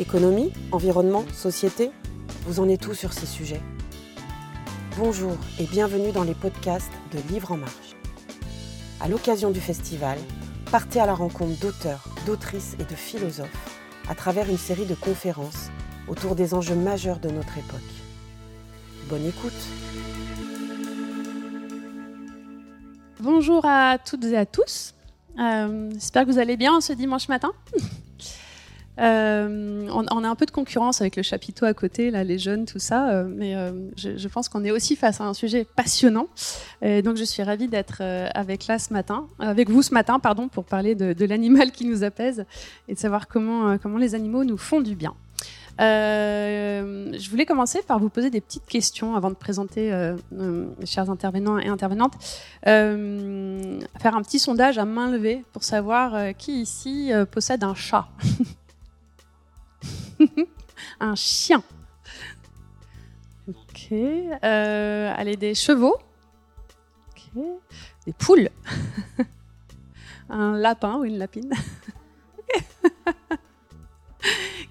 Économie, environnement, société, vous en êtes tout sur ces sujets. Bonjour et bienvenue dans les podcasts de Livres en Marche. À l'occasion du festival, partez à la rencontre d'auteurs, d'autrices et de philosophes à travers une série de conférences autour des enjeux majeurs de notre époque. Bonne écoute Bonjour à toutes et à tous. Euh, J'espère que vous allez bien ce dimanche matin. Euh, on, a un peu de concurrence avec le chapiteau à côté, là, les jeunes, tout ça, euh, mais euh, je, pense qu'on est aussi face à un sujet passionnant. Donc, je suis ravie d'être avec là ce matin, avec vous ce matin, pardon, pour parler de, l'animal qui nous apaise et de savoir comment, comment les animaux nous font du bien. Je voulais commencer par vous poser des petites questions avant de présenter euh, chers intervenants et intervenantes. Faire un petit sondage à main levée pour savoir qui ici possède un chat. un chien. Ok. allez, des chevaux. Ok. Des poules. un lapin ou une lapine.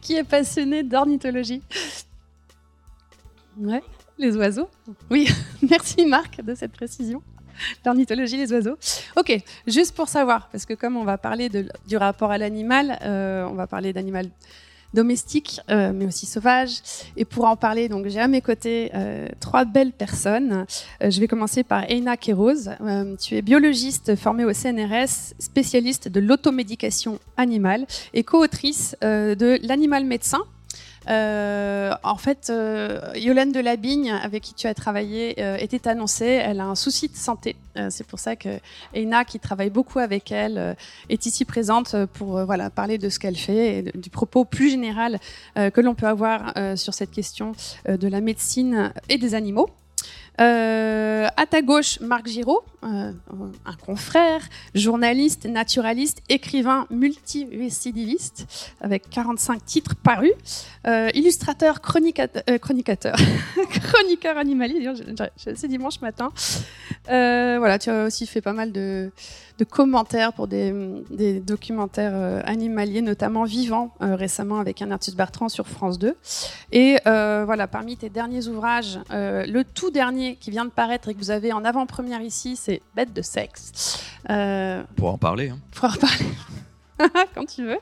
qui est passionné d'ornithologie. Ouais, les oiseaux. Oui, merci Marc de cette précision. L'ornithologie, les oiseaux. Ok, juste pour savoir, parce que comme on va parler du rapport à l'animal, euh, on va parler d'animal domestique, euh, mais aussi sauvage. Et pour en parler, donc j'ai à mes côtés euh, trois belles personnes. Euh, je vais commencer par Eina Kéros. Euh, tu es biologiste formée au CNRS, spécialiste de l'automédication animale et co-autrice de L'animal médecin, en fait, euh, Yolande Delabigne, avec qui tu as travaillé, euh, était annoncée. Elle a un souci de santé. Euh, c'est pour ça que Eina, qui travaille beaucoup avec elle, euh, est ici présente pour euh, voilà parler de ce qu'elle fait et de, du propos plus général que l'on peut avoir sur cette question de la médecine et des animaux. Euh, à ta gauche, Marc Giraud, euh, un confrère, journaliste, naturaliste, écrivain multirécidiviste, avec 45 titres parus, euh, illustrateur, chronicate, euh, chronicateur, chroniqueur animalier, c'est dimanche matin. Euh, voilà, tu as aussi fait pas mal de, commentaires pour des, documentaires euh, animaliers, notamment vivants, euh, récemment avec artiste Bertrand sur France 2. Et voilà, parmi tes derniers ouvrages, le tout dernier qui vient de paraître et que vous avez en avant-première ici, c'est Bête de sexe. Euh, pour en parler. Hein. Pour en parler. quand tu veux.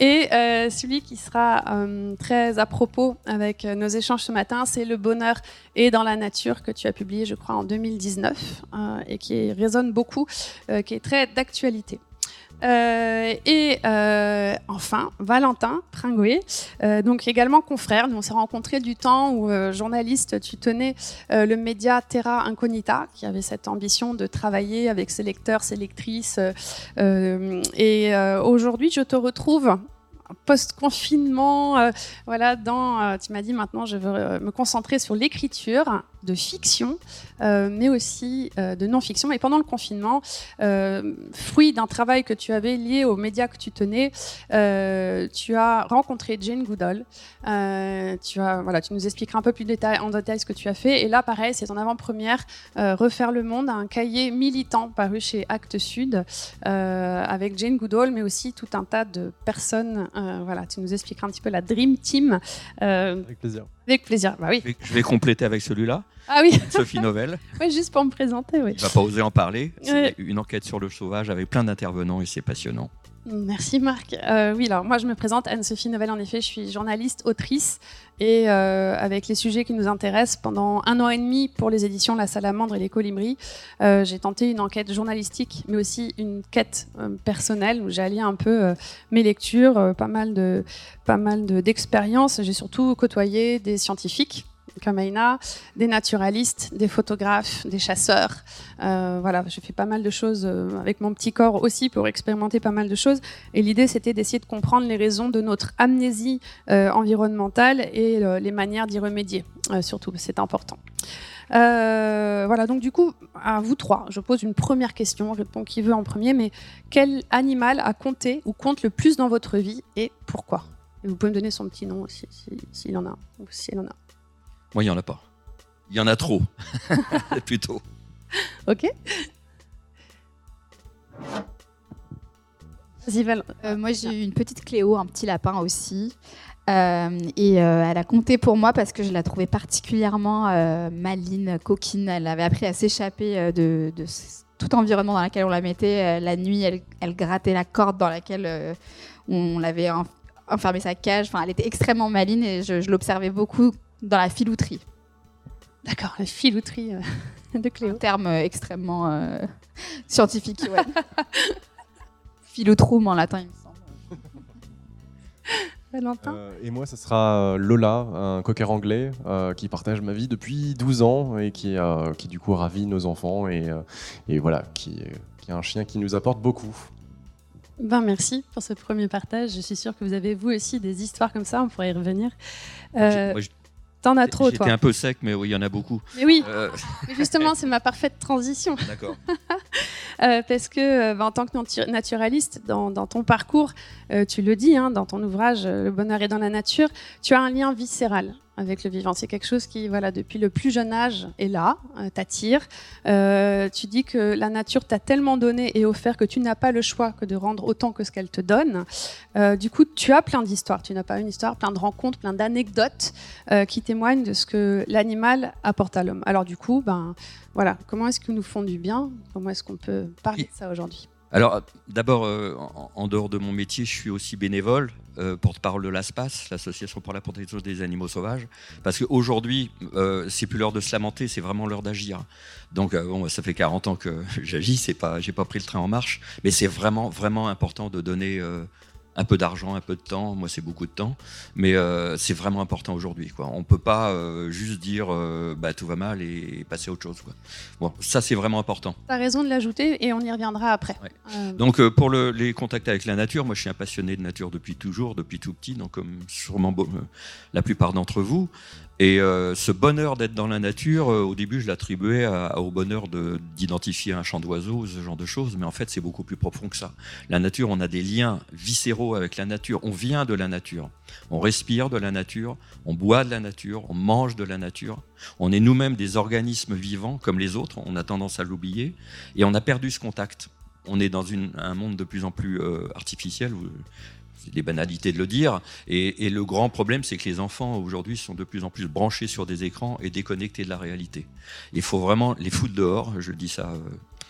Et euh, celui qui sera euh, très à propos avec nos échanges ce matin, c'est Le bonheur est dans la nature que tu as publié, je crois, en 2019 euh, et qui résonne beaucoup, qui est très d'actualité. Euh, et euh, enfin, Valentin Pringoué, euh, donc également confrère. Nous, on s'est rencontrés du temps où, journaliste, tu tenais le média Terra Incognita, qui avait cette ambition de travailler avec ses lecteurs, ses lectrices. Et aujourd'hui, je te retrouve post-confinement, voilà, dans, tu m'as dit maintenant je veux me concentrer sur l'écriture de fiction, mais aussi de non-fiction. Et pendant le confinement, fruit d'un travail que tu avais lié aux médias que tu tenais, tu as rencontré Jane Goodall. tu voilà, tu nous expliqueras un peu plus en détail ce que tu as fait. Et là, pareil, c'est en avant-première, refaire le monde, un cahier militant paru chez Actes Sud, avec Jane Goodall, mais aussi tout un tas de personnes euh, voilà, tu nous expliqueras un petit peu la Dream Team. Euh, avec plaisir. Avec plaisir, bah oui. Je vais, compléter avec celui-là. Ah oui. Sophie Novelle. oui, juste pour me présenter, oui. Il va pas oser en parler. C'est Ouais. une enquête sur le sauvage avec plein d'intervenants et c'est passionnant. Merci Marc. Euh, oui, alors moi je me présente Anne-Sophie Novelle, en effet, je suis journaliste, autrice et euh, avec les sujets qui nous intéressent pendant un an et demi pour les éditions La Salamandre et les Colibris, euh, j'ai tenté une enquête journalistique mais aussi une quête euh, personnelle où j'ai allié un peu euh, mes lectures, euh, pas mal de pas mal de- d'expériences. j'ai surtout côtoyé des scientifiques comme Aina, des naturalistes, des photographes, des chasseurs. Euh, voilà, j'ai fait pas mal de choses euh, avec mon petit corps aussi pour expérimenter pas mal de choses. Et l'idée, c'était d'essayer de comprendre les raisons de notre amnésie euh, environnementale et euh, les manières d'y remédier. Surtout, c'est important. Voilà, donc du coup, à vous trois, je pose une première question, répond qui veut en premier, mais quel animal a compté ou compte le plus dans votre vie et pourquoi? Et Vous pouvez me donner son petit nom aussi, s'il si, s'il en a, ou si elle en a. Moi, il y en a pas. Il y en a trop. Plutôt. Ok Euh, moi, j'ai eu une petite Cléo, un petit lapin aussi. Euh, et euh, elle a compté pour moi parce que je la trouvais particulièrement maline, coquine. Elle avait appris à s'échapper de, tout environnement dans lequel on la mettait. la nuit, elle, grattait la corde dans laquelle on l'avait enfermé sa cage. Enfin, elle était extrêmement maline et je, l'observais beaucoup dans la filouterie. D'accord, la filouterie de Cléo. Un terme extrêmement scientifique, ouais. Philotrum en latin, il me semble. Euh, et moi, ce sera euh, Lola, un cocker anglais euh, qui partage ma vie depuis 12 ans et qui, qui du coup ravit nos enfants et, et voilà, qui, qui, est un chien qui nous apporte beaucoup. Ben merci pour ce premier partage. Je suis sûre que vous avez vous aussi des histoires comme ça. On pourrait y revenir. T'en as trop, toi. J'étais un peu sec, mais oui, il y en a beaucoup. Mais oui, mais justement, c'est ma parfaite transition. D'accord. Euh, parce que euh, bah, en tant que naturaliste, dans, ton parcours, euh, tu le dis, hein, dans ton ouvrage Le bonheur est dans la nature, tu as un lien viscéral avec le vivant. C'est quelque chose qui, voilà, depuis le plus jeune âge est là, t'attire. tu dis que la nature t'a tellement donné et offert que tu n'as pas le choix que de rendre autant que ce qu'elle te donne. du coup, tu as plein d'histoires. Tu n'as pas une histoire, plein de rencontres, plein d'anecdotes qui témoignent de ce que l'animal apporte à l'homme. Alors du coup, ben voilà, comment est-ce qu'ils nous font du bien? Comment est-ce qu'on peut parler de ça aujourd'hui? Alors, d'abord, euh, en, dehors de mon métier, je suis aussi bénévole, euh, porte-parole de l'ASPAS, l'Association pour la protection des animaux sauvages, parce qu'aujourd'hui, euh, c'est plus l'heure de se lamenter, c'est vraiment l'heure d'agir. Donc, bon, ça fait 40 ans que j'agis, c'est pas, j'ai pas pris le train en marche, mais c'est vraiment, vraiment important de donner un peu d'argent, un peu de temps. Moi, c'est beaucoup de temps, mais euh, c'est vraiment important aujourd'hui. Quoi. On peut pas euh, juste dire euh, bah, tout va mal et passer à autre chose. Quoi. Bon, ça, c'est vraiment important. Tu as raison de l'ajouter et on y reviendra après. Donc, pour les contacts avec la nature, moi, je suis un passionné de nature depuis toujours, depuis tout petit, donc comme sûrement la plupart d'entre vous. Et euh, ce bonheur d'être dans la nature, euh, au début, je l'attribuais au bonheur d'identifier un chant d'oiseaux, ce genre de choses, mais en fait, c'est beaucoup plus profond que ça. La nature, on a des liens viscéraux avec la nature, on vient de la nature, on respire de la nature, on boit de la nature, on mange de la nature, on est nous-mêmes des organismes vivants comme les autres, on a tendance à l'oublier, et on a perdu ce contact. On est dans un monde de plus en plus euh, artificiel, des banalités de le dire. Et, le grand problème, c'est que les enfants aujourd'hui sont de plus en plus branchés sur des écrans et déconnectés de la réalité. Il faut vraiment les foutre dehors, je dis ça euh,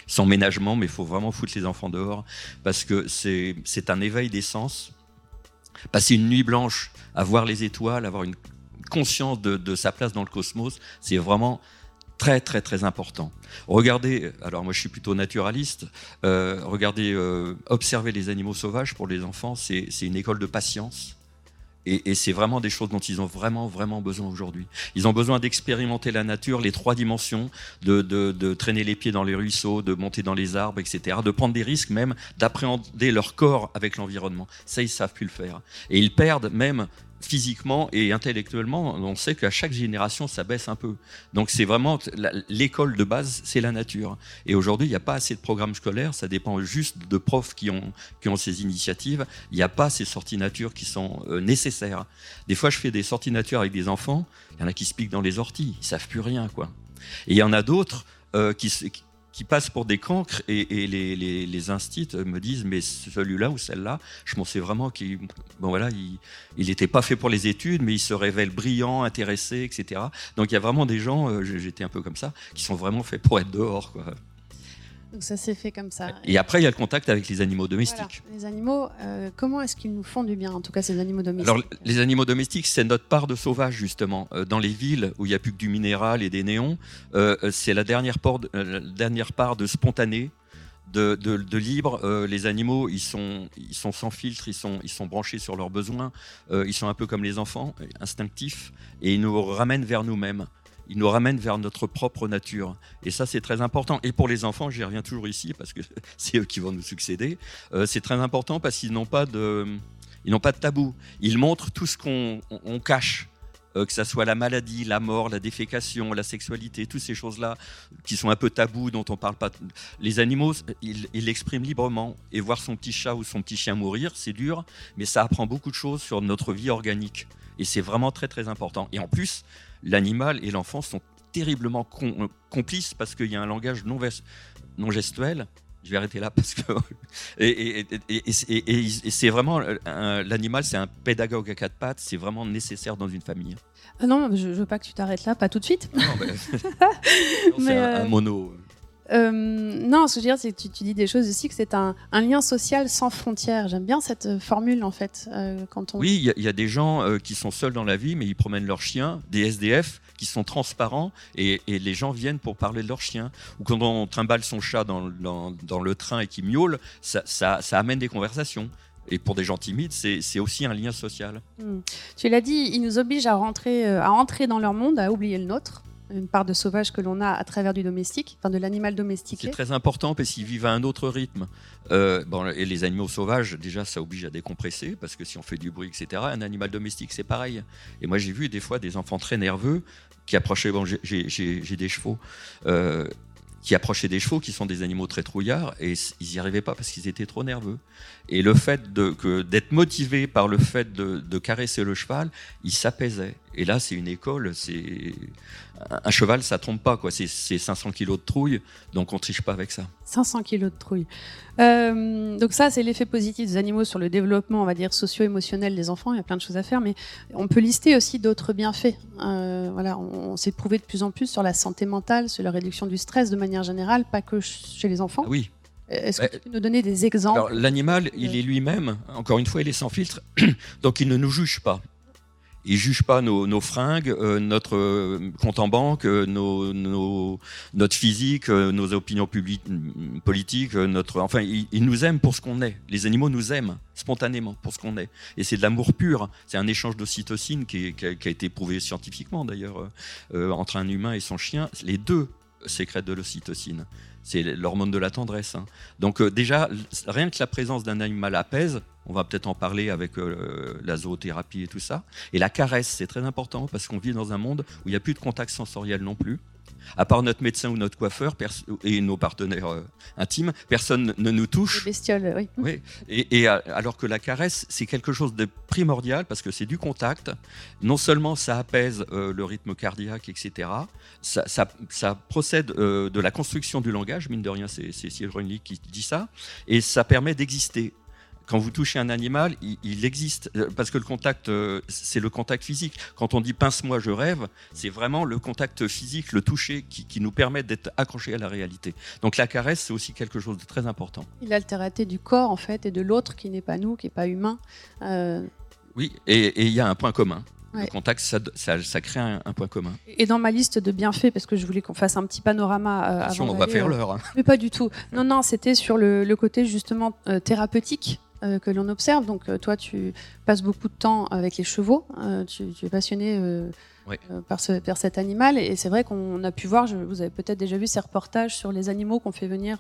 sans ménagement, mais il faut vraiment foutre les enfants dehors parce que c'est un éveil des sens. Passer une nuit blanche à voir les étoiles, avoir une conscience de sa place dans le cosmos, c'est vraiment très très très important. Regardez, alors moi je suis plutôt naturaliste, euh, regardez, euh, observer les animaux sauvages pour les enfants, c'est une école de patience. Et, c'est vraiment des choses dont ils ont vraiment, vraiment besoin aujourd'hui. Ils ont besoin d'expérimenter la nature, les trois dimensions, de, de, de, traîner les pieds dans les ruisseaux, de monter dans les arbres, etc. De prendre des risques même, d'appréhender leur corps avec l'environnement. Ça, ils savent plus le faire. Et ils perdent même physiquement et intellectuellement, on sait qu'à chaque génération, ça baisse un peu. Donc c'est vraiment l'école de base, c'est la nature. Et aujourd'hui, il n'y a pas assez de programmes scolaires, ça dépend juste de profs qui ont, qui ont ces initiatives. Il n'y a pas ces sorties nature qui sont euh, nécessaires. Des fois, je fais des sorties nature avec des enfants, il y en a qui se piquent dans les orties, ils savent plus rien, quoi. Et il y en a d'autres euh, qui, qui passent pour des cancres et, les, les, instits me disent mais celui-là ou celle-là, je pensais vraiment qu'il bon voilà, il n'était pas fait pour les études, mais il se révèle brillant, intéressé, etc. Donc il y a vraiment des gens, euh, j'étais un peu comme ça, qui sont vraiment faits pour être dehors. Quoi. Donc ça s'est fait comme ça. Et après, il y a le contact avec les animaux domestiques. Les animaux, euh, comment est-ce qu'ils nous font du bien, en tout cas ces animaux domestiques Alors, les animaux domestiques, c'est notre part de sauvage, justement. Euh, dans les villes où il n'y a plus que du minéral et des néons, euh, c'est la dernière, dernière part de spontané, de, de, libre. les animaux, ils sont, ils sont sans filtre, ils sont, ils sont branchés sur leurs besoins. ils sont un peu comme les enfants, instinctifs, et ils nous ramènent vers nous-mêmes il nous ramène vers notre propre nature. Et ça, c'est très important. Et pour les enfants, j'y reviens toujours ici parce que c'est eux qui vont nous succéder. Euh, c'est très important parce qu'ils n'ont pas de, ils n'ont pas de tabou. Ils montrent tout ce qu'on cache. Euh, que ce soit la maladie, la mort, la défécation, la sexualité, toutes ces choses-là qui sont un peu tabous, dont on parle pas. Les animaux, ils l'expriment librement. Et voir son petit chat ou son petit chien mourir, c'est dur, mais ça apprend beaucoup de choses sur notre vie organique. Et c'est vraiment très très important. Et en plus, l'animal et l'enfant sont terriblement complices parce qu'il y a un langage non, non gestuel Je vais arrêter là parce que et, c'est vraiment l'animal, c'est un pédagogue à quatre pattes. C'est vraiment nécessaire dans une famille. Ah non, je, ne veux pas que tu t'arrêtes là, pas tout de suite. Non, c'est un, mono. Euh, non, ce que je veux dire, c'est que tu, dis des choses aussi, que c'est un, lien social sans frontières. J'aime bien cette euh, formule, en fait. Euh, quand on... Oui, il y, a des gens qui sont seuls dans la vie, mais ils promènent leurs chiens, des SDF qui sont transparents, et, les gens viennent pour parler de leurs chiens. Ou quand on trimballe son chat dans, le train et qu'il miaule, ça, amène des conversations. Et pour des gens timides, c'est aussi un lien social. Hmm. Tu l'as dit, ils nous obligent à rentrer, à entrer dans leur monde, à oublier le nôtre une part de sauvage que l'on a à travers du domestique, enfin de l'animal domestiqué. C'est très important parce qu'ils vivent à un autre rythme. Euh, bon, et les animaux sauvages, déjà, ça oblige à décompresser parce que si on fait du bruit, etc., un animal domestique, c'est pareil. Et moi, j'ai vu des fois des enfants très nerveux qui approchaient. Bon, j'ai des chevaux. Euh, qui approchaient des chevaux qui sont des animaux très trouillards et ils n'y arrivaient pas parce qu'ils étaient trop nerveux. Et le fait d'être motivé par le fait de, caresser le cheval, il s'apaisait. Et là, c'est une école, c'est un cheval, ça trompe pas quoi. C'est 500 kilos de trouille, donc on triche pas avec ça. 500 kilos de trouille. Euh, donc ça, c'est l'effet positif des animaux sur le développement, on va dire socio-émotionnel des enfants. Il y a plein de choses à faire, mais on peut lister aussi d'autres bienfaits. Euh, voilà, on, s'est prouvé de plus en plus sur la santé mentale, sur la réduction du stress de manière générale, pas que chez les enfants. Ah oui. Est-ce que tu peux nous donner des exemples L'animal, il est lui-même, encore une fois, il est sans filtre, donc il ne nous juge pas. Il juge pas nos, fringues, euh, notre euh, compte en banque, euh, nos, notre physique, nos opinions politiques, notre. Enfin, il, nous aime pour ce qu'on est. Les animaux nous aiment spontanément pour ce qu'on est. Et c'est de l'amour pur. C'est un échange d'ocytocine qui, qui, a été prouvé scientifiquement d'ailleurs entre un humain et son chien. Les deux sécrètent de l'ocytocine. C'est l'hormone de la tendresse. Hein. Donc déjà, rien que la présence d'un animal apaise, on va peut-être en parler avec euh, la zoothérapie et tout ça. Et la caresse, c'est très important parce qu'on vit dans un monde où il n'y a plus de contact sensoriel non plus. À part notre médecin ou notre coiffeur et nos partenaires euh, intimes, personne ne nous touche. Les bestioles, oui. oui. Et, euh, alors que la caresse, c'est quelque chose de primordial parce que c'est du contact. Non seulement ça apaise le rythme cardiaque, etc. Ça, procède de la construction du langage, mine de rien, c'est Cyril qui dit ça, et ça permet d'exister quand vous touchez un animal, il, existe, euh, parce que le contact, euh, c'est le contact physique. Quand on dit pince-moi, je rêve, c'est vraiment le contact physique, le toucher, qui, nous permet d'être accroché à la réalité. Donc la caresse, c'est aussi quelque chose de très important. L'altérité du corps, en fait, et de l'autre qui n'est pas nous, qui n'est pas humain. Euh, oui, et il y a un point commun. Le contact, ça, crée un, point commun. Et dans ma liste de bienfaits, parce que je voulais qu'on fasse un petit panorama Attention, on va faire l'heure. Hein. Mais pas du tout. Non, non, c'était sur le, côté justement thérapeutique euh, que l'on observe. Donc euh, toi, tu passes beaucoup de temps avec les chevaux, euh, tu, es passionné par, ce, par, cet animal. Et c'est vrai qu'on a pu voir, vous avez peut-être déjà vu ces reportages sur les animaux qu'on fait venir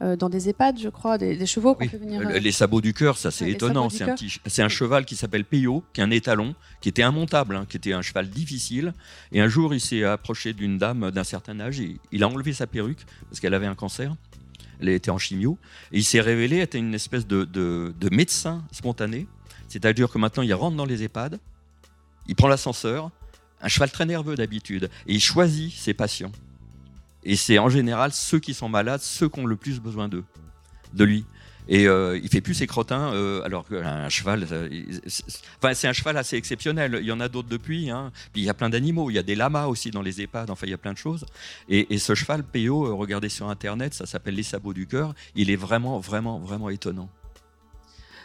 dans des EHPAD, je crois, des, chevaux qu'on fait venir. Les sabots du cœur, ça c'est étonnant. C'est un, petit, un, cheval qui s'appelle Peyo, qui est un étalon, qui était immontable, hein, qui était un cheval difficile. Et un jour, il s'est approché d'une dame d'un certain âge et il a enlevé sa perruque parce qu'elle avait un cancer elle était en chimio, il s'est révélé être une espèce de, médecin spontané, c'est-à-dire que maintenant il rentre dans les EHPAD, il prend l'ascenseur, un cheval très nerveux d'habitude, et il choisit ses patients. Et c'est en général ceux qui sont malades, ceux qui ont le plus besoin d'eux, de lui. Et euh, il fait plus ses crottins, euh, alors qu'un cheval, enfin, c'est un cheval assez exceptionnel. Il y en a d'autres depuis. Hein. Puis il y a plein d'animaux. Il y a des lamas aussi dans les EHPAD. Enfin, il y a plein de choses. Et, ce cheval, PO, euh, regardez sur Internet, ça s'appelle les sabots du cœur. Il est vraiment, vraiment, vraiment étonnant.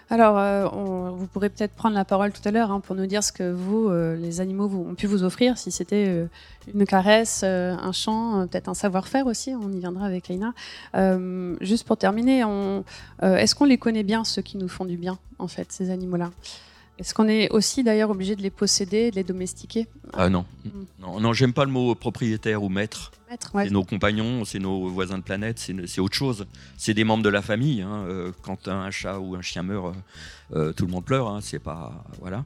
Alors, euh, vous pourrez peut-être prendre la parole tout à l'heure hein, pour nous dire ce que vous, euh, les animaux, vous, ont pu vous offrir, si c'était euh, une caresse, un chant, peut-être un savoir-faire aussi, on y viendra avec Leïna. juste pour terminer, est-ce qu'on les connaît bien, ceux qui nous font du bien, en fait, ces animaux-là? Est-ce qu'on est aussi d'ailleurs obligé de les posséder, de les domestiquer Ah non, non, non j'aime pas le mot propriétaire ou maître. C'est nos compagnons, c'est nos voisins de planète, c'est autre chose. C'est des membres de la famille. Hein. Euh, quand un chat ou un chien meurt, euh, euh, tout le monde pleure. Hein. C'est pas voilà.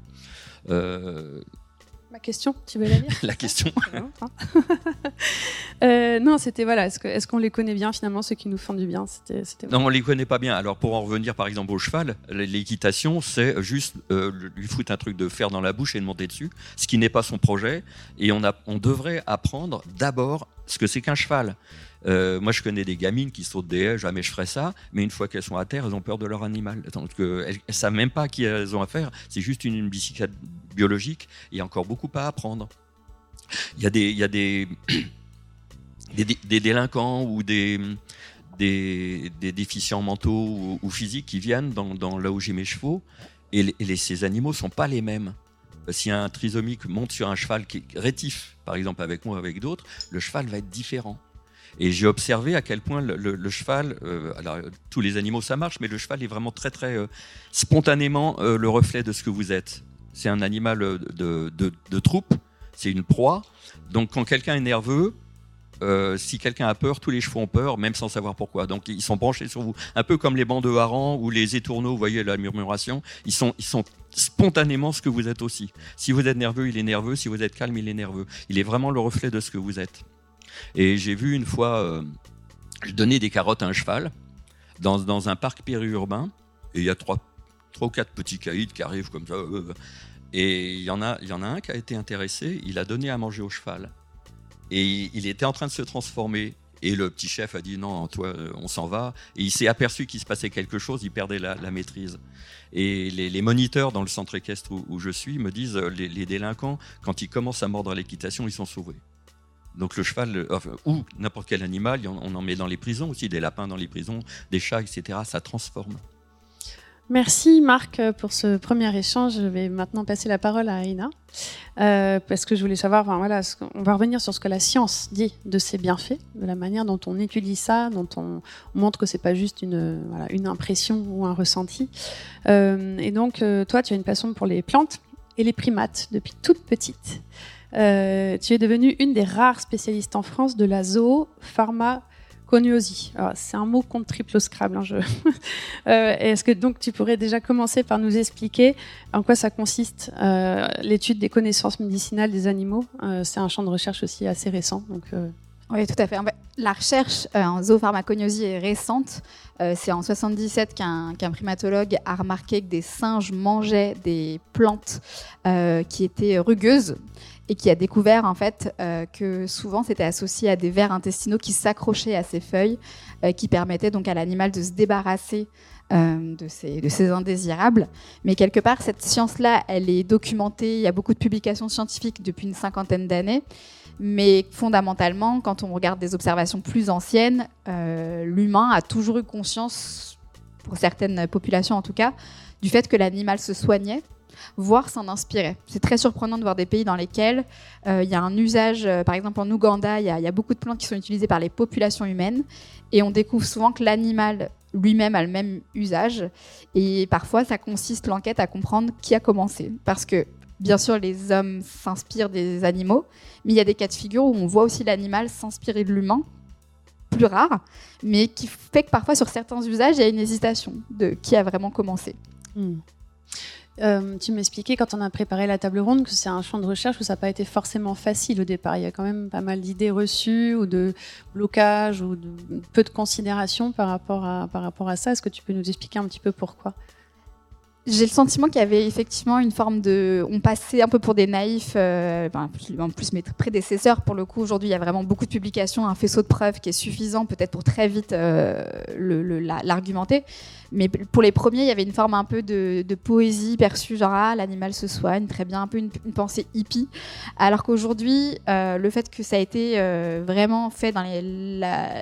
Ma question, tu veux la lire La question. euh, non, c'était voilà. Est-ce qu'on les connaît bien finalement ceux qui nous font du bien? C'était. Non, on les connaît pas bien. Alors pour en revenir par exemple au cheval, l'équitation, c'est juste euh, lui foutre un truc de fer dans la bouche et de monter dessus, ce qui n'est pas son projet. Et on a, on devrait apprendre d'abord ce que c'est qu'un cheval. Euh, moi, je connais des gamines qui sautent des haies, jamais je ferais ça, mais une fois qu'elles sont à terre, elles ont peur de leur animal. Elles ne savent même pas qui elles ont affaire. C'est juste une, bicyclette biologique. Il y a encore beaucoup à apprendre. Il y a des, délinquants ou des, déficients mentaux ou, physiques qui viennent dans, là où j'ai mes chevaux, et, ces animaux ne sont pas les mêmes. Si un trisomique monte sur un cheval qui est rétif, par exemple avec moi ou avec d'autres, le cheval va être différent. Et j'ai observé à quel point le, cheval, euh, alors tous les animaux ça marche, mais le cheval est vraiment très très euh, spontanément euh, le reflet de ce que vous êtes. C'est un animal de, troupe, c'est une proie. Donc quand quelqu'un est nerveux, si quelqu'un a peur, tous les chevaux ont peur, même sans savoir pourquoi. Donc ils sont branchés sur vous. Un peu comme les bancs de harengs ou les étourneaux, vous voyez la murmuration, ils sont, ils sont spontanément ce que vous êtes aussi. Si vous êtes nerveux, il est nerveux. Si vous êtes calme, il est nerveux. Il est vraiment le reflet de ce que vous êtes. Et j'ai vu une fois, euh, je donnais des carottes à un cheval dans, dans un parc périurbain. Et il y a trois, trois ou quatre petits caïds qui arrivent comme ça. Euh, euh. et il y, en a, il y en a un qui a été intéressé. Il a donné à manger au cheval. Et il était en train de se transformer. Et le petit chef a dit non, toi, on s'en va. Et il s'est aperçu qu'il se passait quelque chose, il perdait la, maîtrise. Et les, moniteurs dans le centre équestre où, je suis me disent les, les, délinquants, quand ils commencent à mordre l'équitation, ils sont sauvés. Donc le cheval, ou n'importe quel animal, on en met dans les prisons aussi, des lapins dans les prisons, des chats, etc. Ça transforme. Merci Marc pour ce premier échange. Je vais maintenant passer la parole à Aina, euh, parce que je voulais savoir, on va revenir sur ce que la science dit de ses bienfaits, de la manière dont on étudie ça, dont on, montre que c'est pas juste une, impression ou un ressenti. Euh, et donc, euh, toi, tu as une passion pour les plantes et les primates depuis toute petite. Euh, tu es devenue une des rares spécialistes en France de la zoopharmaconiosie. C'est un mot contre triple Scrabble. Hein, euh, Est-ce que donc tu pourrais déjà commencer par nous expliquer en quoi ça consiste euh, l'étude des connaissances médicinales des animaux? C'est un champ de recherche aussi assez récent. Donc, oui, tout à fait. La recherche en zoopharmaconiosie est récente. c'est en 77 qu'un primatologue a remarqué que des singes mangeaient des plantes qui étaient rugueuses et qui a découvert en fait euh, que souvent c'était associé à des vers intestinaux qui s'accrochaient à ces feuilles, euh, qui permettaient donc à l'animal de se débarrasser euh, de, ces, de ces indésirables. Mais quelque part, cette science-là, elle est documentée, il y a beaucoup de publications scientifiques depuis une cinquantaine d'années. Mais fondamentalement, quand on regarde des observations plus anciennes, l'humain a toujours eu conscience, pour certaines populations en tout cas, du fait que l'animal se soignait voire s'en inspirer. C'est très surprenant de voir des pays dans lesquels euh, il y a un usage, euh, par exemple en Ouganda, il y, a beaucoup de plantes qui sont utilisées par les populations humaines, et on découvre souvent que l'animal lui-même a le même usage, et parfois ça consiste l'enquête à comprendre qui a commencé, parce que bien sûr les hommes s'inspirent des animaux, mais il y a des cas de figure où on voit aussi l'animal s'inspirer de l'humain plus rare, mais qui fait que parfois sur certains usages, il y a une hésitation de qui a vraiment commencé. Hmm. Euh, tu m'expliquais quand on a préparé la table ronde que c'est un champ de recherche où ça n'a pas été forcément facile au départ. Il y a quand même pas mal d'idées reçues ou de blocages ou peu de considération par rapport à ça. Est-ce que tu peux nous expliquer un petit peu pourquoi? J'ai le sentiment qu'il y avait effectivement une forme de. On passait un peu pour des naïfs, euh, ben, en plus mes prédécesseurs, pour le coup, aujourd'hui, il y a vraiment beaucoup de publications, un faisceau de preuves qui est suffisant peut-être pour très vite euh, l'argumenter. Mais pour les premiers, il y avait une forme un peu de, poésie perçue, genre ah, l'animal se soigne, très bien, un peu une, pensée hippie. Alors qu'aujourd'hui, euh, le fait que ça a été vraiment fait dans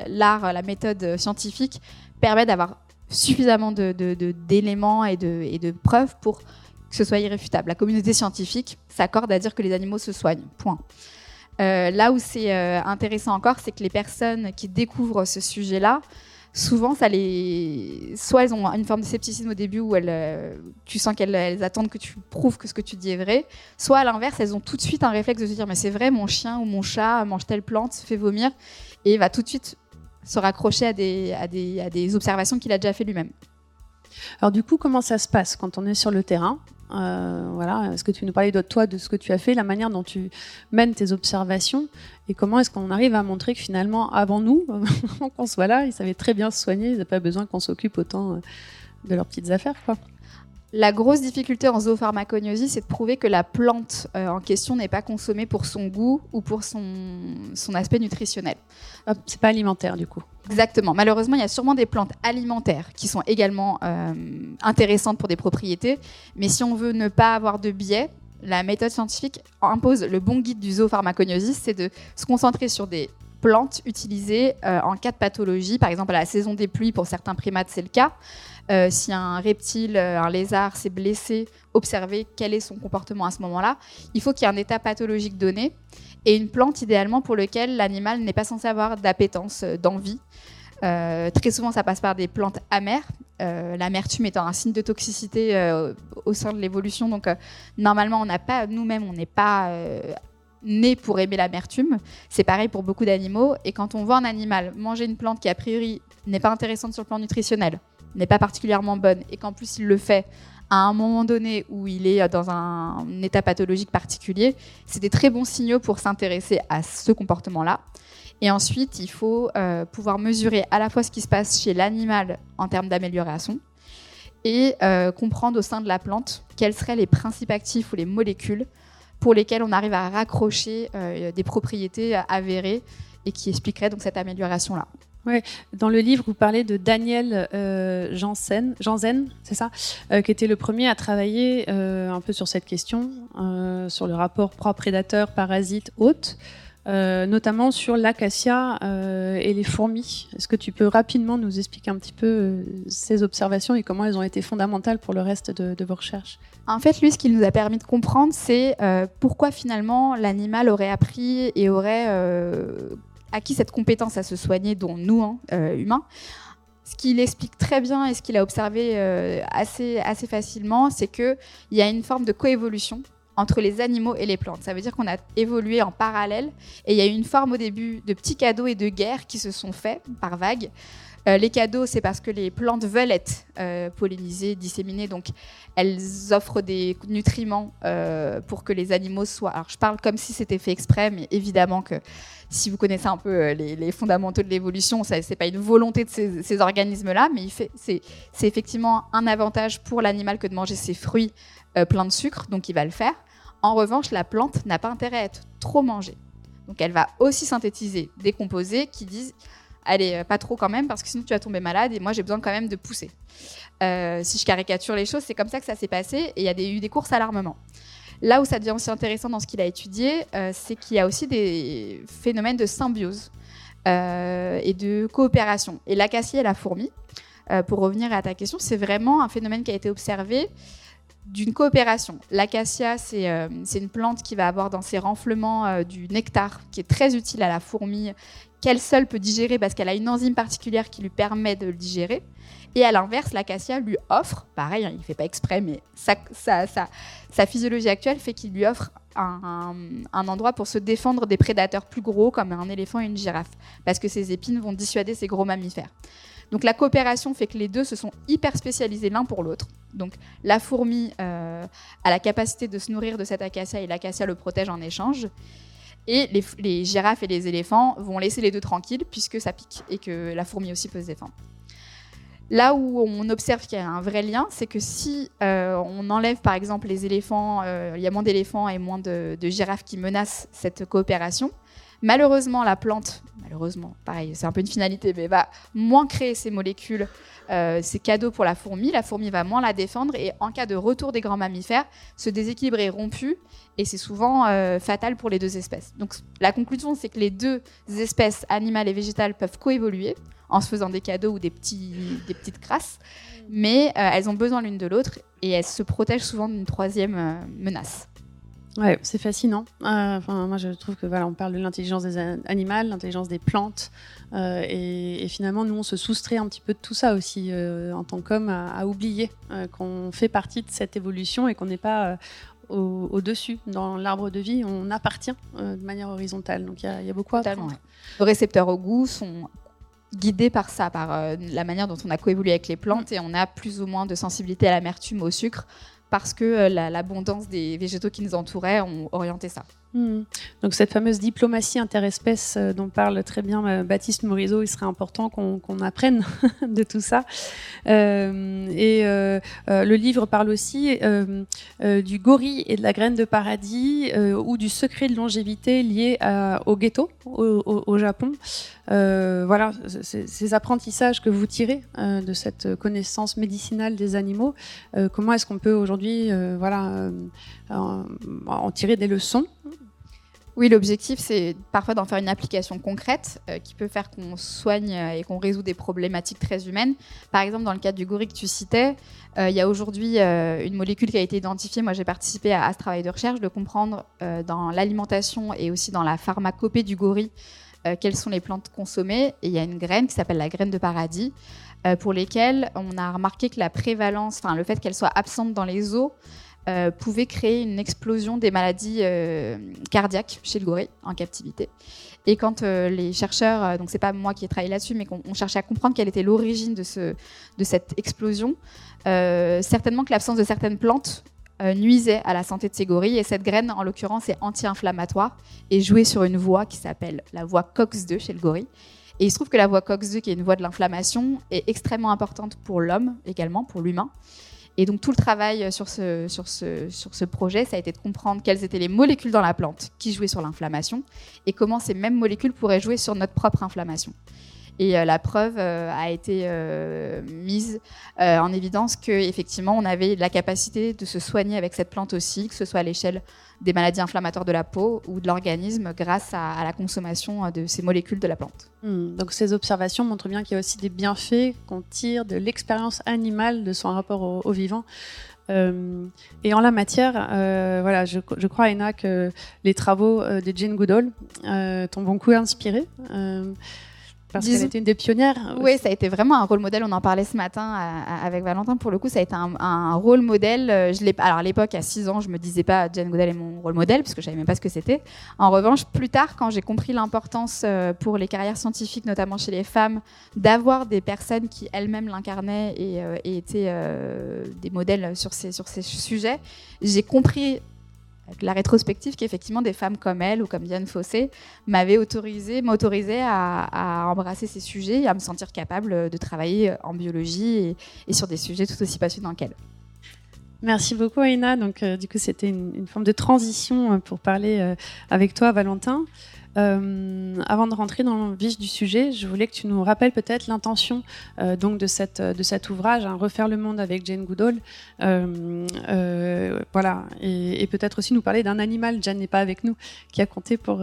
l'art, la, la méthode scientifique, permet d'avoir suffisamment d'éléments de, de, et, de, et de preuves pour que ce soit irréfutable. La communauté scientifique s'accorde à dire que les animaux se soignent. Point. Euh, là où c'est euh, intéressant encore, c'est que les personnes qui découvrent ce sujet-là, souvent, ça les... soit elles ont une forme de scepticisme au début où elles, euh, tu sens qu'elles attendent que tu prouves que ce que tu dis est vrai, soit à l'inverse, elles ont tout de suite un réflexe de se dire mais c'est vrai, mon chien ou mon chat mange telle plante, se fait vomir, et va tout de suite se raccrocher à des, à des, à des observations qu'il a déjà fait lui-même. Alors du coup, comment ça se passe quand on est sur le terrain? Euh, voilà, est-ce que tu nous parlais de toi, de ce que tu as fait, la manière dont tu mènes tes observations, et comment est-ce qu'on arrive à montrer que finalement, avant nous, qu'on soit là, ils savaient très bien se soigner, ils n'avaient pas besoin qu'on s'occupe autant euh, de leurs petites affaires, quoi? La grosse difficulté en zoopharmacognosie, c'est de prouver que la plante euh, en question n'est pas consommée pour son goût ou pour son, son aspect nutritionnel. C'est pas alimentaire du coup. Exactement. Malheureusement, il y a sûrement des plantes alimentaires qui sont également euh, intéressantes pour des propriétés. Mais si on veut ne pas avoir de biais, la méthode scientifique impose le bon guide du zoopharmacognosie, c'est de se concentrer sur des plantes utilisées euh, en cas de pathologie. Par exemple, à la saison des pluies, pour certains primates, c'est le cas. Euh, si un reptile, euh, un lézard s'est blessé, observer quel est son comportement à ce moment-là. Il faut qu'il y ait un état pathologique donné et une plante idéalement pour lequel l'animal n'est pas censé avoir d'appétence, euh, d'envie. très souvent, ça passe par des plantes amères. L'amertume étant un signe de toxicité au sein de l'évolution. Donc, normalement, on n'a pas, nous-mêmes, on n'est pas né pour aimer l'amertume. C'est pareil pour beaucoup d'animaux. Et quand on voit un animal manger une plante qui, a priori, n'est pas intéressante sur le plan nutritionnel, n'est pas particulièrement bonne et qu'en plus il le fait à un moment donné où il est dans un, état pathologique particulier, c'est des très bons signaux pour s'intéresser à ce comportement-là. Et ensuite, il faut euh, pouvoir mesurer à la fois ce qui se passe chez l'animal en termes d'amélioration et euh, comprendre au sein de la plante quels seraient les principes actifs ou les molécules pour lesquelles on arrive à raccrocher euh, des propriétés avérées et qui expliqueraient donc cette amélioration-là. Ouais. Dans le livre, vous parlez de Daniel euh, Jansen, Jansen c'est ça, euh, qui était le premier à travailler euh, un peu sur cette question, euh, sur le rapport proie-prédateur, parasite, hôte, notamment sur l'acacia et les fourmis. Est-ce que tu peux rapidement nous expliquer un petit peu ces observations et comment elles ont été fondamentales pour le reste de vos recherches? En fait, lui, ce qu'il nous a permis de comprendre, c'est pourquoi finalement l'animal aurait appris et aurait acquis cette compétence à se soigner, dont nous, hein, euh, humains. Ce qu'il explique très bien et ce qu'il a observé euh, assez, assez facilement, c'est qu'il y a une forme de coévolution entre les animaux et les plantes. Ça veut dire qu'on a évolué en parallèle et il y a eu une forme au début de petits cadeaux et de guerres qui se sont faits par vagues. Euh, les cadeaux, c'est parce que les plantes veulent être pollinisées, disséminées, donc elles offrent des nutriments pour que les animaux soient. Alors je parle comme si c'était fait exprès, mais évidemment que si vous connaissez un peu euh, les, fondamentaux de l'évolution, ce n'est pas une volonté de ces, organismes-là, mais c'est effectivement un avantage pour l'animal que de manger ses fruits euh, pleins de sucre, donc il va le faire. En revanche, la plante n'a pas intérêt à être trop mangée. Donc elle va aussi synthétiser des composés qui disent allez, euh, pas trop quand même, parce que sinon tu vas tomber malade et moi j'ai besoin quand même de pousser. si je caricature les choses, c'est comme ça que ça s'est passé et il y a eu des courses à l'armement. Là où ça devient aussi intéressant dans ce qu'il a étudié, euh, c'est qu'il y a aussi des phénomènes de symbiose euh, et de coopération. Et l'acacia et la fourmi, euh, pour revenir à ta question, c'est vraiment un phénomène qui a été observé d'une coopération. L'acacia, c'est une plante qui va avoir dans ses renflements du nectar, qui est très utile à la fourmi, qu'elle seule peut digérer parce qu'elle a une enzyme particulière qui lui permet de le digérer. Et à l'inverse, l'acacia lui offre, pareil, hein, il ne fait pas exprès, mais sa, physiologie actuelle fait qu'il lui offre un, endroit pour se défendre des prédateurs plus gros comme un éléphant et une girafe, parce que ces épines vont dissuader ces gros mammifères. Donc la coopération fait que les deux se sont hyper spécialisés l'un pour l'autre. Donc la fourmi euh, a la capacité de se nourrir de cet acacia et l'acacia le protège en échange. Et les, girafes et les éléphants vont laisser les deux tranquilles puisque ça pique et que la fourmi aussi peut se défendre. Là où on observe qu'il y a un vrai lien, c'est que si euh, on enlève par exemple les éléphants, euh, il y a moins d'éléphants et moins de, girafes qui menacent cette coopération, malheureusement la plante, malheureusement, pareil, c'est un peu une finalité, mais va moins créer ces molécules, euh, ces cadeaux pour la fourmi, la fourmi va moins la défendre et en cas de retour des grands mammifères, ce déséquilibre est rompu et c'est souvent fatal pour les deux espèces. Donc la conclusion, c'est que les deux espèces animales et végétales peuvent coévoluer en se faisant des cadeaux ou des, petites crasses. Mais euh, elles ont besoin l'une de l'autre et elles se protègent souvent d'une troisième euh, menace. Ouais, c'est fascinant. Euh, enfin, moi, je trouve que voilà, on parle de l'intelligence des animaux, l'intelligence des plantes, et, finalement, nous, on se soustrait un petit peu de tout ça aussi en tant qu'homme, à, oublier qu'on fait partie de cette évolution et qu'on n'est pas au-dessus. Dans l'arbre de vie, on appartient de manière horizontale. Donc il y, y, a beaucoup à apprendre. Les récepteurs au goût sont guidé par ça, par euh, la manière dont on a coévolué avec les plantes et on a plus ou moins de sensibilité à l'amertume, au sucre parce que l'abondance des végétaux qui nous entouraient ont orienté ça. Hmm. Donc cette fameuse diplomatie interespèce euh, dont parle très bien euh, Baptiste Morisot, il serait important qu'on apprenne de tout ça. Euh, et le livre parle aussi du gorille et de la graine de paradis ou du secret de longévité lié au ghetto au, Japon. voilà, ces apprentissages que vous tirez de cette connaissance médicinale des animaux, comment est-ce qu'on peut aujourd'hui voilà, en tirer des leçons oui, l'objectif, c'est parfois d'en faire une application concrète euh, qui peut faire qu'on soigne euh, et qu'on résout des problématiques très humaines. Par exemple, dans le cas du gorille que tu citais, euh, il y a aujourd'hui une molécule qui a été identifiée. Moi, j'ai participé à, ce travail de recherche, de comprendre dans l'alimentation et aussi dans la pharmacopée du gorille quelles sont les plantes consommées. Et il y a une graine qui s'appelle la graine de paradis, pour lesquelles on a remarqué que la prévalence, enfin le fait qu'elle soit absente dans les eaux, euh, pouvait créer une explosion des maladies euh, cardiaques chez le gorille en captivité. Et quand euh, les chercheurs, donc c'est pas moi qui ai travaillé là-dessus, mais qu'on cherchait à comprendre quelle était l'origine de, ce, de cette explosion, certainement que l'absence de certaines plantes nuisait à la santé de ces gorilles. Et cette graine, en l'occurrence, est anti-inflammatoire et jouait sur une voie qui s'appelle la voie COX-2 chez le gorille. Et il se trouve que la voie COX-2, qui est une voie de l'inflammation, est extrêmement importante pour l'homme également, pour l'humain. Et donc tout le travail sur ce, sur, ce, sur projet, ça a été de comprendre quelles étaient les molécules dans la plante qui jouaient sur l'inflammation et comment ces mêmes molécules pourraient jouer sur notre propre inflammation. Et euh, la preuve euh, a été euh, mise en évidence qu'effectivement, on avait la capacité de se soigner avec cette plante aussi, que ce soit à l'échelle des maladies inflammatoires de la peau ou de l'organisme grâce à, la consommation de ces molécules de la plante. Hmm, donc ces observations montrent bien qu'il y a aussi des bienfaits qu'on tire de l'expérience animale de son rapport au, vivant. et en la matière, voilà, je, crois, Aina, que les travaux de Jane Goodall t'ont beaucoup inspiré. Parce qu'elle était une des pionnières. Oui, ça a été vraiment un rôle modèle. On en parlait ce matin avec Valentin. Pour le coup, ça a été un, rôle modèle. Euh, je alors à l'époque, à 6 ans, je me disais pas Jane Goodall est mon rôle modèle, puisque je savais même pas ce que c'était. En revanche, plus tard, quand j'ai compris l'importance euh, pour les carrières scientifiques, notamment chez les femmes, d'avoir des personnes qui elles-mêmes l'incarnaient et, euh, étaient des modèles sur ces, sur ces sujets, j'ai compris la rétrospective qu'effectivement des femmes comme elle ou comme Diane Fossé m'avaient autorisé, m'autorisé à, embrasser ces sujets et à me sentir capable de travailler en biologie et, sur des sujets tout aussi passionnants qu'elle. Merci beaucoup Aina. Donc euh, du coup c'était une, une, forme de transition euh, pour parler euh, avec toi Valentin. Euh, avant de rentrer dans le vif du sujet, je voulais que tu nous rappelles peut-être l'intention euh, donc de, cet ouvrage, hein, Refaire le monde avec Jane Goodall. Euh, voilà, et, peut-être aussi nous parler d'un animal. Jane n'est pas avec nous, qui a compté pour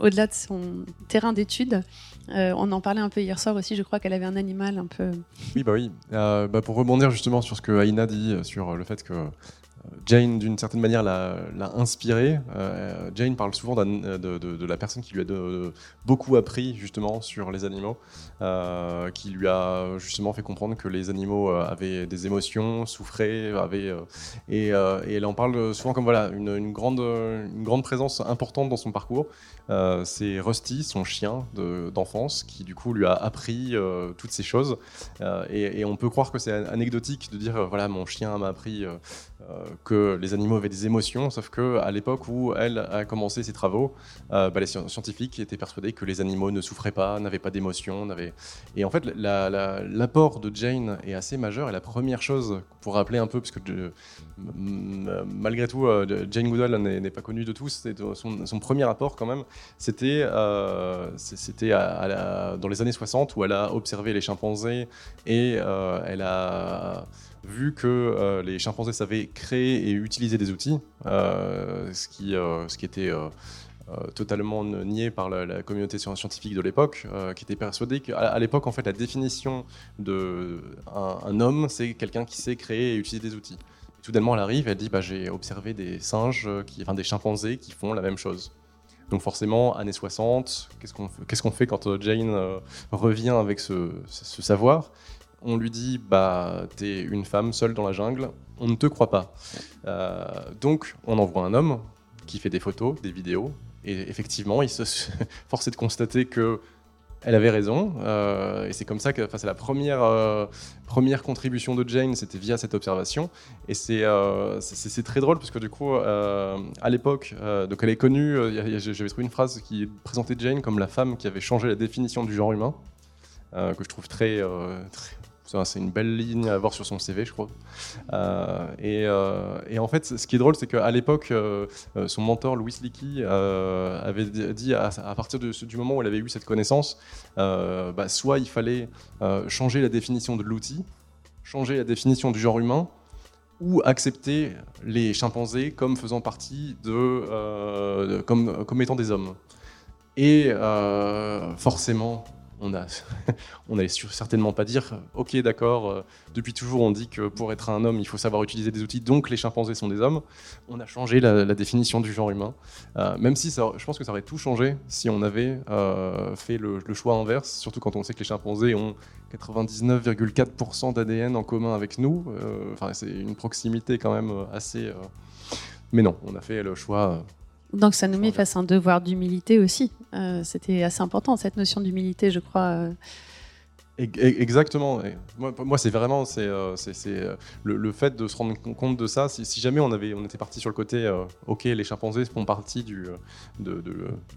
au-delà de son terrain d'études. on en parlait un peu hier soir aussi. Je crois qu'elle avait un animal un peu. Oui, bah oui. Bah, pour rebondir justement sur ce que Aïna dit sur le fait que Jane, d'une certaine manière, l'a inspiré. Euh, Jane parle souvent de, de, la personne qui lui a beaucoup appris justement sur les animaux, euh, qui lui a justement fait comprendre que les animaux euh, avaient des émotions, souffraient, avaient, et, elle en parle souvent comme voilà une, grande, présence importante dans son parcours. C'est Rusty, son chien d'enfance, qui du coup lui a appris toutes ces choses. Et, on peut croire que c'est anecdotique de dire voilà mon chien m'a appris que les animaux avaient des émotions, sauf que à l'époque où elle a commencé ses travaux, euh, bah, les scientifiques étaient persuadés que les animaux ne souffraient pas, n'avaient pas d'émotions. Et en fait, l'apport de Jane est assez majeur. Et la première chose, pour rappeler un peu, parce que malgré tout, euh, Jane Goodall n'est pas connue de tous, son, son, premier apport quand même, c'était euh, dans les années 60 où elle a observé les chimpanzés et elle a vu que euh, les chimpanzés savaient créer et utiliser des outils, euh, ce, qui, euh, ce qui était totalement nié par la, communauté scientifique de l'époque, qui était persuadée qu'à l'époque, en fait, la définition d'un un homme, c'est quelqu'un qui sait créer et utiliser des outils. Et soudainement, elle arrive, elle dit bah, J'ai observé des singes, qui, enfin des chimpanzés qui font la même chose. Donc forcément, années 60, qu'est-ce qu'on fait, quand Jane revient avec ce, ce savoir? On lui dit bah t'es une femme seule dans la jungle, on ne te croit pas. Euh, donc on envoie un homme qui fait des photos, des vidéos, et effectivement, il se force de constater que elle avait raison. et c'est comme ça que c'est la première, première contribution de Jane, c'était via cette observation. Et c'est c'est très drôle parce que du coup, à l'époque, donc elle est connue, j'avais trouvé une phrase qui présentait Jane comme la femme qui avait changé la définition du genre humain. que je trouve très, très, c'est une belle ligne à avoir sur son CV, je crois. Euh, euh, et, en fait, ce qui est drôle, c'est qu'à l'époque, euh, son mentor, Louis Leakey, avait dit à, partir du moment où elle avait eu cette connaissance, bah, soit il fallait changer la définition de l'outil, changer la définition du genre humain, ou accepter les chimpanzés comme faisant partie de, comme, comme étant des hommes. Et forcément, on a, on allait certainement pas dire, ok, d'accord, euh, depuis toujours on dit que pour être un homme, il faut savoir utiliser des outils, donc les chimpanzés sont des hommes. On a changé la, définition du genre humain, euh, même si je pense que ça aurait tout changé si on avait euh, fait le, choix inverse, surtout quand on sait que les chimpanzés ont 99,4% d'ADN en commun avec nous. Enfin, c'est une proximité quand même assez. Mais non, on a fait le choix donc ça nous met face à un devoir d'humilité aussi. Euh, c'était assez important cette notion d'humilité, je crois. Exactement. Moi, c'est vraiment c'est, euh, euh, le, fait de se rendre compte de ça. Si, jamais on, avait, on était parti sur le côté, euh, ok, les chimpanzés font partie du, de,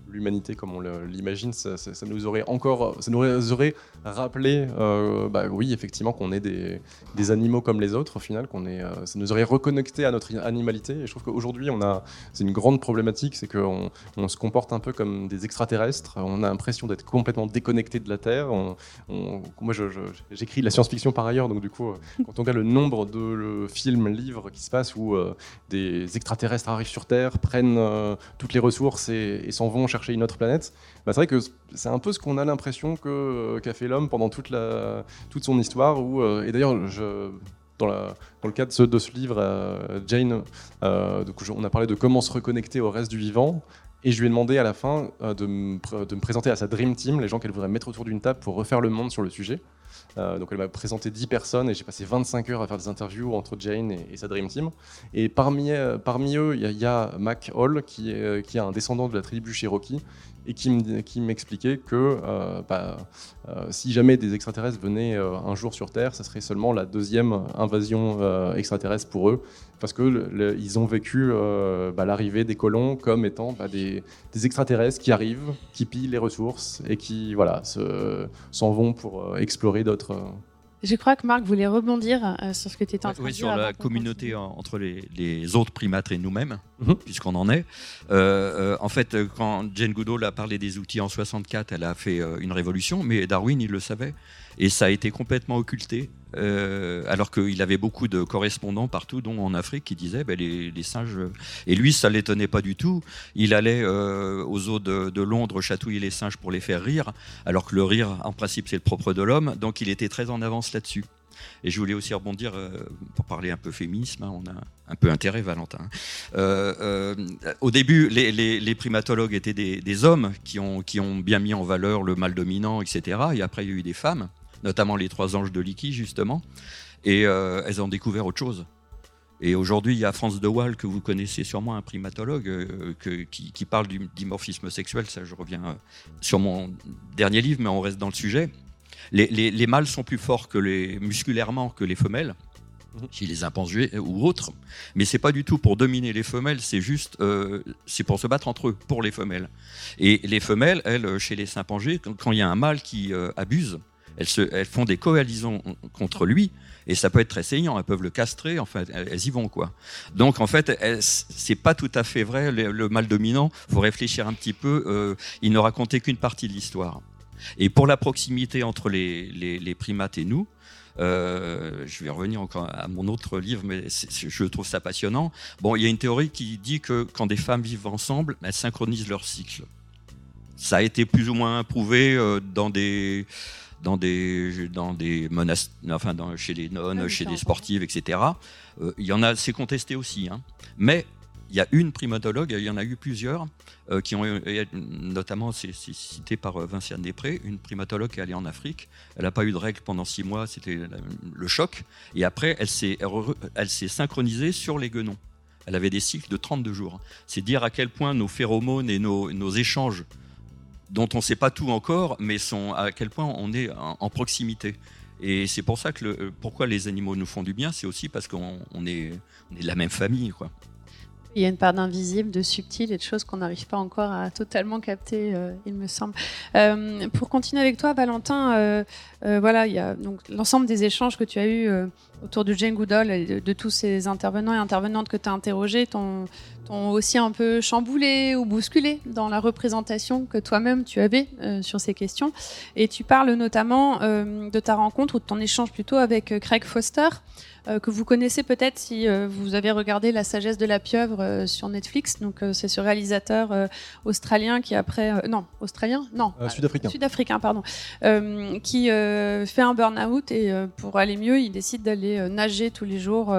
l'humanité comme on l'imagine, ça, nous aurait encore, ça nous aurait rappelé, bah, oui, effectivement, qu'on est des, des, animaux comme les autres au final, qu'on est, ça nous aurait reconnecté à notre animalité. Et je trouve qu'aujourd'hui, on a, c'est une grande problématique, c'est qu'on on se comporte un peu comme des extraterrestres. On a l'impression d'être complètement déconnecté de la Terre. Moi j'écris de la science-fiction par ailleurs, donc du coup, euh, quand on regarde le nombre de films, livres qui se passent où euh, des extraterrestres arrivent sur Terre, prennent euh, toutes les ressources et, s'en vont chercher une autre planète, bah, c'est vrai que c'est un peu ce qu'on a l'impression qu'a fait l'homme pendant toute, la, toute son histoire. Où, et d'ailleurs, dans, dans, le cadre de ce, de ce livre, Jane, donc on a parlé de comment se reconnecter au reste du vivant. Et je lui ai demandé à la fin euh, de, me, présenter à sa Dream Team, les gens qu'elle voudrait mettre autour d'une table pour refaire le monde sur le sujet. Euh, donc elle m'a présenté 10 personnes et j'ai passé 25 heures à faire des interviews entre Jane et, sa Dream Team. Et parmi, euh, parmi eux, il y, a Mac Hall, qui est, qui est un descendant de la tribu Cherokee, et qui m'expliquait que bah, si jamais des extraterrestres venaient un jour sur Terre, ça serait seulement la deuxième invasion extraterrestre pour eux, parce qu'ils ont vécu euh, bah, l'arrivée des colons comme étant bah, des, extraterrestres qui arrivent, qui pillent les ressources et qui voilà, s'en vont pour euh, explorer d'autres. Euh, je crois que Marc voulait rebondir sur ce que tu étais en train de dire. sur la communauté entre les, autres primates et nous-mêmes, mhm. puisqu'on en est. en fait, quand Jane Goodall a parlé des outils en 64, elle a fait une révolution, mais Darwin, il le savait. Et ça a été complètement occulté. Euh, alors qu'il avait beaucoup de correspondants partout, dont en Afrique, qui disaient ben, les, singes. Et lui, ça l'étonnait pas du tout. Il allait euh, aux eaux de, Londres chatouiller les singes pour les faire rire, alors que le rire, en principe, c'est le propre de l'homme. Donc il était très en avance là-dessus. Et je voulais aussi rebondir euh, pour parler un peu féminisme. Hein, on a un peu intérêt, Valentin. au début, les, primatologues étaient des, hommes qui ont, qui ont bien mis en valeur le mal dominant, etc. Et après, il y a eu des femmes notamment les trois anges de Liki, justement. Et euh, elles ont découvert autre chose. Et aujourd'hui, il y a France de Waal, que vous connaissez sûrement, un primatologue, euh, qui, parle du dimorphisme sexuel. Ça, je reviens euh, sur mon dernier livre, mais on reste dans le sujet. Les, mâles sont plus forts que les, musculairement que les femelles, mhm. chez les impensués ou autres. Mais c'est pas du tout pour dominer les femelles, c'est juste, c'est pour se battre entre eux, pour les femelles. Et les femelles, elles, chez les simpangés, quand il y a un mâle qui abuse, elles, font des coalitions contre lui, et ça peut être très saignant. Elles peuvent le castrer, enfin, elles, y vont, quoi. Donc, en fait, c'est pas tout à fait vrai. Le, mal dominant, faut réfléchir un petit peu. Euh, il ne racontait qu'une partie de l'histoire. Et pour la proximité entre les, primates et nous, euh, je vais revenir encore à mon autre livre, mais je trouve ça passionnant. Bon, il y a une théorie qui dit que quand des femmes vivent ensemble, elles synchronisent leur cycle. Ça a été plus ou moins prouvé euh, dans des dans des, dans des enfin dans, chez les nonnes, chez des sportives, etc. Euh, il y en a, c'est contesté aussi. Hein. Mais il y a une primatologue, il y en a eu plusieurs, euh, qui ont, notamment, c'est cité par euh, Vinciane Després, une primatologue qui est allée en Afrique. Elle n'a pas eu de règles pendant six mois, c'était le choc. Et après, elle s'est synchronisée sur les guenons. Elle avait des cycles de 32 jours. C'est dire à quel point nos phéromones et nos, nos échanges dont on ne sait pas tout encore, mais à quel point on est en, proximité. Et c'est pour ça que le, pourquoi les animaux nous font du bien, c'est aussi parce qu'on est, de la même famille. Quoi. Il y a une part d'invisible, de subtil et de choses qu'on n'arrive pas encore à totalement capter, euh, il me semble. Euh, pour continuer avec toi, Valentin, euh, voilà, l'ensemble des échanges que tu as eus autour de Jane Goodall et de, tous ces intervenants et intervenantes que tu as interrogés t'ont aussi un peu chamboulé ou bousculé dans la représentation que toi-même tu avais sur ces questions. Et tu parles notamment de ta rencontre ou de ton échange plutôt avec Craig Foster. Euh, que vous connaissez peut-être si euh, vous avez regardé La sagesse de la pieuvre euh, sur Netflix. Donc c'est ce réalisateur australien qui après non australien non sud-africain sud-africain pardon qui fait un burn-out et pour aller mieux il décide d'aller nager tous les jours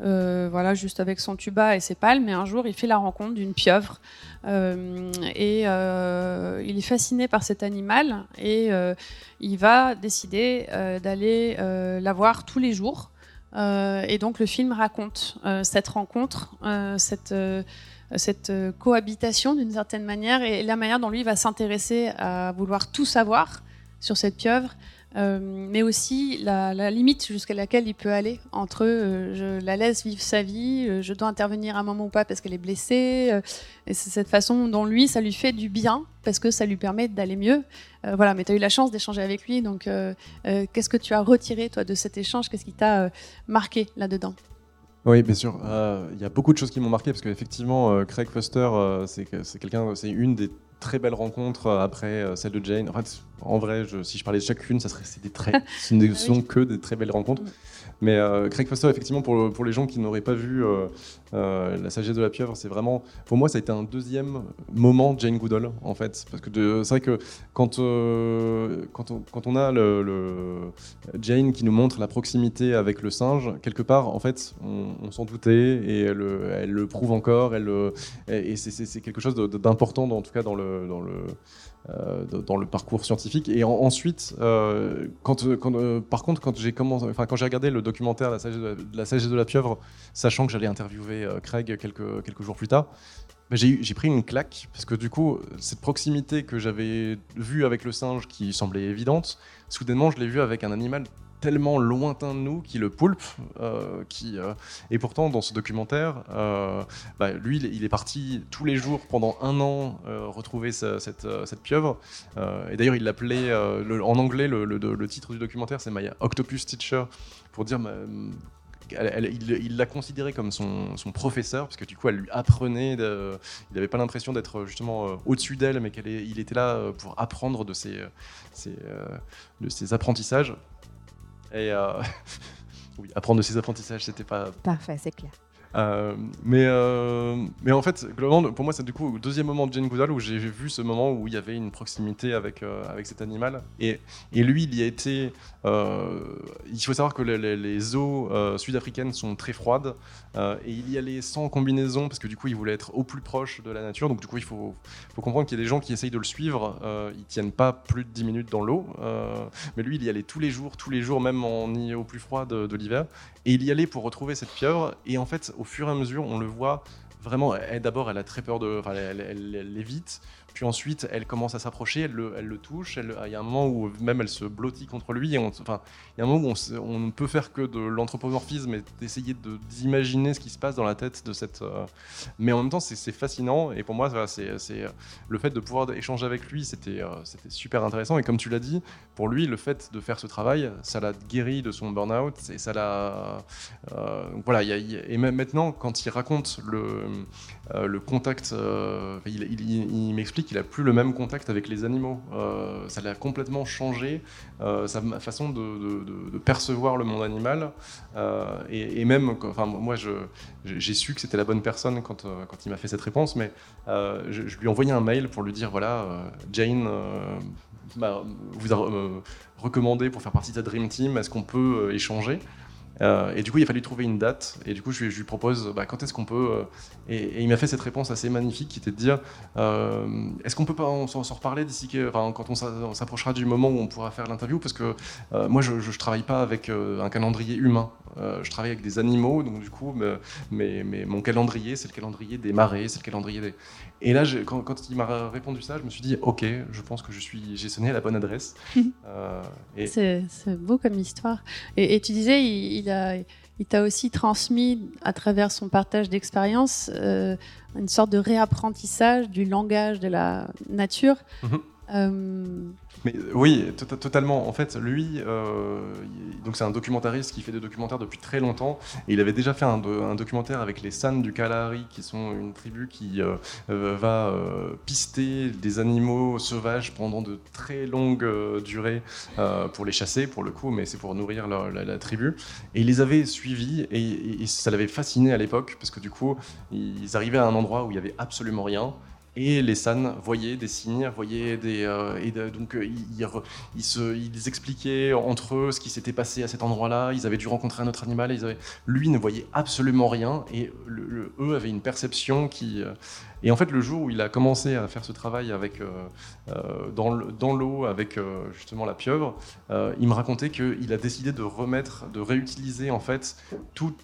voilà juste avec son tuba et ses palmes. Et un jour il fait la rencontre d'une pieuvre. et il est fasciné par cet animal et il va décider d'aller la voir tous les jours euh, et donc le film raconte euh, cette rencontre, euh, cette, cette cohabitation d'une certaine manière et la manière dont lui va s'intéresser à vouloir tout savoir sur cette pieuvre euh, mais aussi la, limite jusqu'à laquelle il peut aller entre euh, je la laisse vivre sa vie, euh, je dois intervenir à un moment ou pas parce qu'elle est blessée. et c'est cette façon dont lui, ça lui fait du bien parce que ça lui permet d'aller mieux. voilà, mais tu as eu la chance d'échanger avec lui, donc qu'est-ce que tu as retiré toi de cet échange? Qu'est-ce qui t'a marqué là-dedans? Oui, bien sûr. Il y a beaucoup de choses qui m'ont marqué parce qu'effectivement, Craig Foster, c'est quelqu'un, c'est une des très belles rencontres après celle de Jane. En fait, en vrai, si je parlais de chacune, ça serait des très, ce ne sont que des très belles rencontres. Mais euh, Craig Foster, effectivement, pour, les gens qui n'auraient pas vu euh, euh, La sagesse de la pieuvre, c'est vraiment, pour moi, ça a été un deuxième moment Jane Goodall, en fait. Parce que c'est vrai que quand, quand, on, a Jane qui nous montre la proximité avec le singe, quelque part, en fait, on, s'en doutait et elle, le prouve encore. Et c'est quelque chose d'important, en tout cas. Dans le euh, dans le parcours scientifique. Et ensuite, euh, euh, par contre, quand j'ai regardé le documentaire La sagesse de la, de la pieuvre, sachant que j'allais interviewer Craig quelques, jours plus tard, bah, j'ai pris une claque parce que du coup, cette proximité que j'avais vue avec le singe qui semblait évidente, soudainement, je l'ai vue avec un animal tellement lointain de nous qui le poulpe. Euh, qui, euh, et pourtant, dans ce documentaire, euh, bah, lui, il est parti tous les jours pendant un an retrouver cette, cette, pieuvre. et d'ailleurs, il l'appelait, en anglais, le, titre du documentaire, c'est My Octopus Teacher, pour dire il l'a considéré comme son, son, professeur, parce que du coup, elle lui apprenait. Il n'avait pas l'impression d'être justement au-dessus d'elle, mais qu'il était là pour apprendre de ses, de ses apprentissages. Et euh, oui, apprendre de ses apprentissages, c'était pas. Parfait, c'est clair. Euh, mais, euh, mais en fait, globalement, pour moi, c'est du coup le deuxième moment de Jane Goodall où j'ai vu ce moment où il y avait une proximité avec, avec cet animal. Et, lui, il y a été. il faut savoir que les, eaux sud-africaines sont très froides. Euh, et il y allait sans combinaison parce que du coup il voulait être au plus proche de la nature. Donc du coup il faut, comprendre qu'il y a des gens qui essayent de le suivre. Euh, ils tiennent pas plus de 10 minutes dans l'eau. Euh, mais lui il y allait tous les jours, tous les jours, même en au plus froid de, l'hiver. Et il y allait pour retrouver cette pieuvre. Et en fait au fur et à mesure on le voit vraiment. D'abord elle a très peur de. Enfin elle, elle. Puis ensuite, elle commence à s'approcher, elle le, touche. il y a un moment où même elle se blottit contre lui. Enfin, il y a un moment où on, ne peut faire que de l'anthropomorphisme et d'essayer d'imaginer ce qui se passe dans la tête de cette. Euh, mais en même temps, c'est fascinant. Et pour moi, c'est euh, le fait de pouvoir échanger avec lui, c'était euh, c'était super intéressant. Et comme tu l'as dit, pour lui, le fait de faire ce travail, ça l'a guéri de son burn-out. Et ça l'a. voilà. et même maintenant, quand il raconte le, contact, il m'explique qu'il a plus le même contact avec les animaux. Euh, ça l'a complètement changé, euh, sa façon de, percevoir le monde animal. Euh, et, même, enfin, moi, j'ai su que c'était la bonne personne quand, quand il m'a fait cette réponse, mais je, lui ai envoyé un mail pour lui dire voilà, Jane vous a recommandé pour faire partie de sa Dream Team, est-ce qu'on peut échanger? Et du coup, il a fallu trouver une date. Et du coup, je, lui propose bah, quand est-ce qu'on peut. et, il m'a fait cette réponse assez magnifique qui était de dire est-ce qu'on peut pas s'en reparler d'ici enfin, quand on s'approchera du moment où on pourra faire l'interview? Parce que moi, je ne travaille pas avec un calendrier humain. je travaille avec des animaux, donc du coup, mais mon calendrier, c'est le calendrier des marées, c'est le calendrier des. Et là, quand, quand, il m'a répondu ça, je me suis dit, ok, je pense que je suis, j'ai sonné à la bonne adresse. euh, c'est, beau comme histoire. Et, tu disais, il, a, il t'a aussi transmis, à travers son partage d'expérience, euh, une sorte de réapprentissage du langage de la nature. Mhm. Euh, mais oui, tota-, totalement. En fait, lui, euh, donc c'est un documentariste qui fait des documentaires depuis très longtemps. Il avait déjà fait un, documentaire avec les San du Kalahari, qui sont une tribu qui euh, va pister des animaux sauvages pendant de très longues durées pour les chasser, pour le coup, mais c'est pour nourrir la, tribu. Et il les avait suivis et, et ça l'avait fasciné à l'époque, parce que du coup, ils arrivaient à un endroit où il y avait absolument rien. Et les San voyaient des signes, voyaient des. Euh, et donc, euh, ils, ils, se, ils, expliquaient entre eux ce qui s'était passé à cet endroit-là. Ils avaient dû rencontrer un autre animal. Ils avaient, lui ne voyait absolument rien. Et eux avaient une perception qui. Euh, et en fait, le jour où il a commencé à faire ce travail avec, dans l'eau avec justement la pieuvre, il me racontait qu'il a décidé de remettre, de réutiliser en fait tout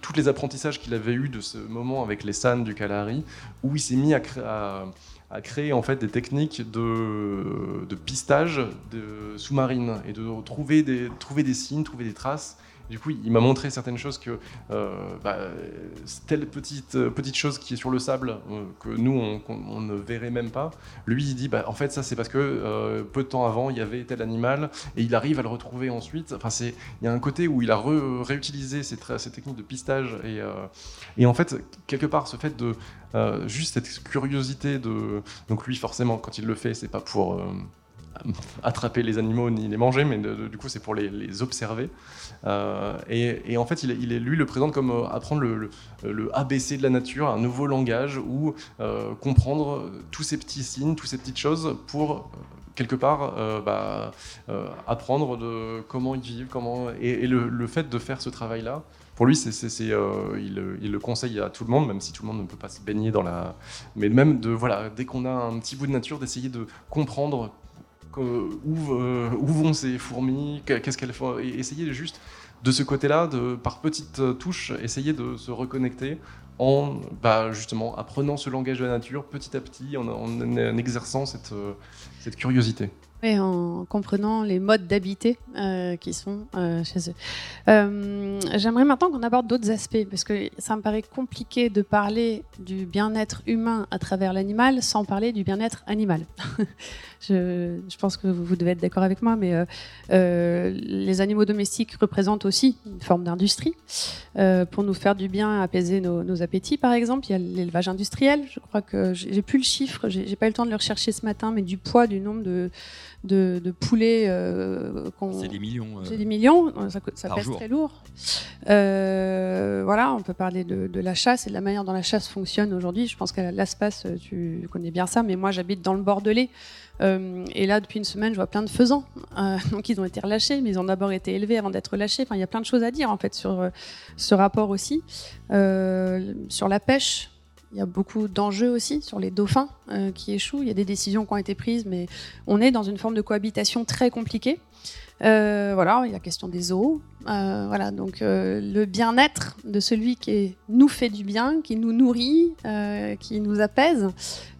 tous les apprentissages qu'il avait eu de ce moment avec les San du Kalahari, où il s'est mis à, créer en fait des techniques de, de pistage de sous-marine et de trouver des, trouver des signes, trouver des traces du coup, il m'a montré certaines choses que euh, bah, telle petite, euh, petite chose qui est sur le sable euh, que nous on, ne verrait même pas. Lui, il dit bah, en fait ça c'est parce que peu de temps avant il y avait tel animal et il arrive à le retrouver ensuite. Enfin c'est il y a un côté où il a réutilisé ces, techniques de pistage et, et en fait quelque part ce fait de juste cette curiosité de donc lui forcément quand il le fait c'est pas pour attraper les animaux ni les manger, mais du coup c'est pour les, observer. Euh, et, en fait, il, est, lui le présente comme euh, apprendre le, ABC de la nature, un nouveau langage où euh, comprendre tous ces petits signes, toutes ces petites choses pour quelque part bah, apprendre de comment ils vivent, comment et, le, fait de faire ce travail-là. Pour lui, c'est, il, il, le conseille à tout le monde, même si tout le monde ne peut pas se baigner dans la. Mais même de voilà, dès qu'on a un petit bout de nature, d'essayer de comprendre où, euh, où, vont ces fourmis, qu'est-ce qu'elles font, et essayer juste de ce côté-là, par petites touches, essayer de se reconnecter en bah, justement apprenant ce langage de la nature petit à petit, en, exerçant cette, cette curiosité. Et en comprenant les modes d'habiter euh, qui sont euh, chez eux. Euh, j'aimerais maintenant qu'on aborde d'autres aspects, parce que ça me paraît compliqué de parler du bien-être humain à travers l'animal sans parler du bien-être animal. je, je, pense que vous, devez être d'accord avec moi, mais les animaux domestiques représentent aussi une forme d'industrie. pour nous faire du bien, apaiser nos, nos, appétits, par exemple, il y a l'élevage industriel. Je crois que j'ai plus le chiffre, j'ai pas eu le temps de le rechercher ce matin, mais du poids du nombre de de, poulets. Euh, c'est des millions. Euh, c'est des millions, ça, ça pèse très lourd. Euh, voilà, on peut parler de, la chasse et de la manière dont la chasse fonctionne aujourd'hui. Je pense qu'à l'Aspace, tu connais bien ça, mais moi j'habite dans le Bordelais. Et là, depuis une semaine, je vois plein de faisans. donc, ils ont été relâchés, mais ils ont d'abord été élevés avant d'être relâchés. Enfin, il y a plein de choses à dire en fait sur ce rapport aussi. sur la pêche, il y a beaucoup d'enjeux aussi sur les dauphins euh, qui échouent. Il y a des décisions qui ont été prises, mais on est dans une forme de cohabitation très compliquée. Euh, voilà, il y a la question des eaux. Euh, voilà, donc le bien-être de celui qui nous fait du bien, qui nous nourrit, qui nous apaise.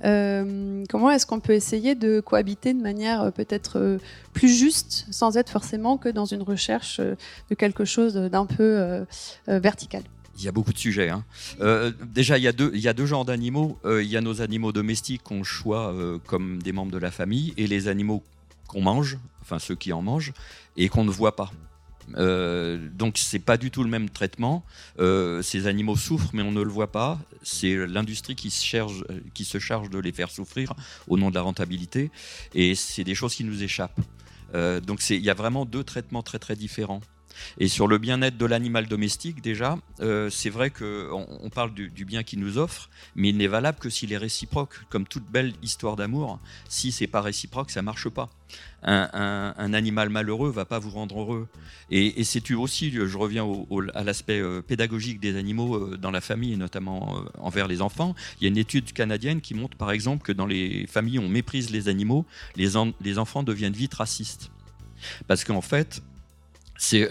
comment est-ce qu'on peut essayer de cohabiter de manière peut-être plus juste, sans être forcément que dans une recherche de quelque chose d'un peu vertical? Il y a beaucoup de sujets. Hein. Euh, déjà, il y, a deux, genres d'animaux. Euh, il y a nos animaux domestiques qu'on choisit euh, comme des membres de la famille et les animaux qu'on mange, enfin ceux qui en mangent, et qu'on ne voit pas. donc c'est pas du tout le même traitement. ces animaux souffrent, mais on ne le voit pas. C'est l'industrie qui qui se charge de les faire souffrir au nom de la rentabilité, et c'est des choses qui nous échappent. donc il y a vraiment deux traitements très très différents. Et sur le bien-être de l'animal domestique, déjà, euh, c'est vrai qu'on on parle du, bien qu'il nous offre, mais il n'est valable que s'il est réciproque. Comme toute belle histoire d'amour, si c'est pas réciproque, ça marche pas. Un, animal malheureux va pas vous rendre heureux. Et, c'est aussi, je reviens à l'aspect euh, pédagogique des animaux euh, dans la famille, et notamment envers les enfants. Il y a une étude canadienne qui montre, par exemple, que dans les familles où on méprise les animaux, les enfants deviennent vite racistes. Parce qu'en fait,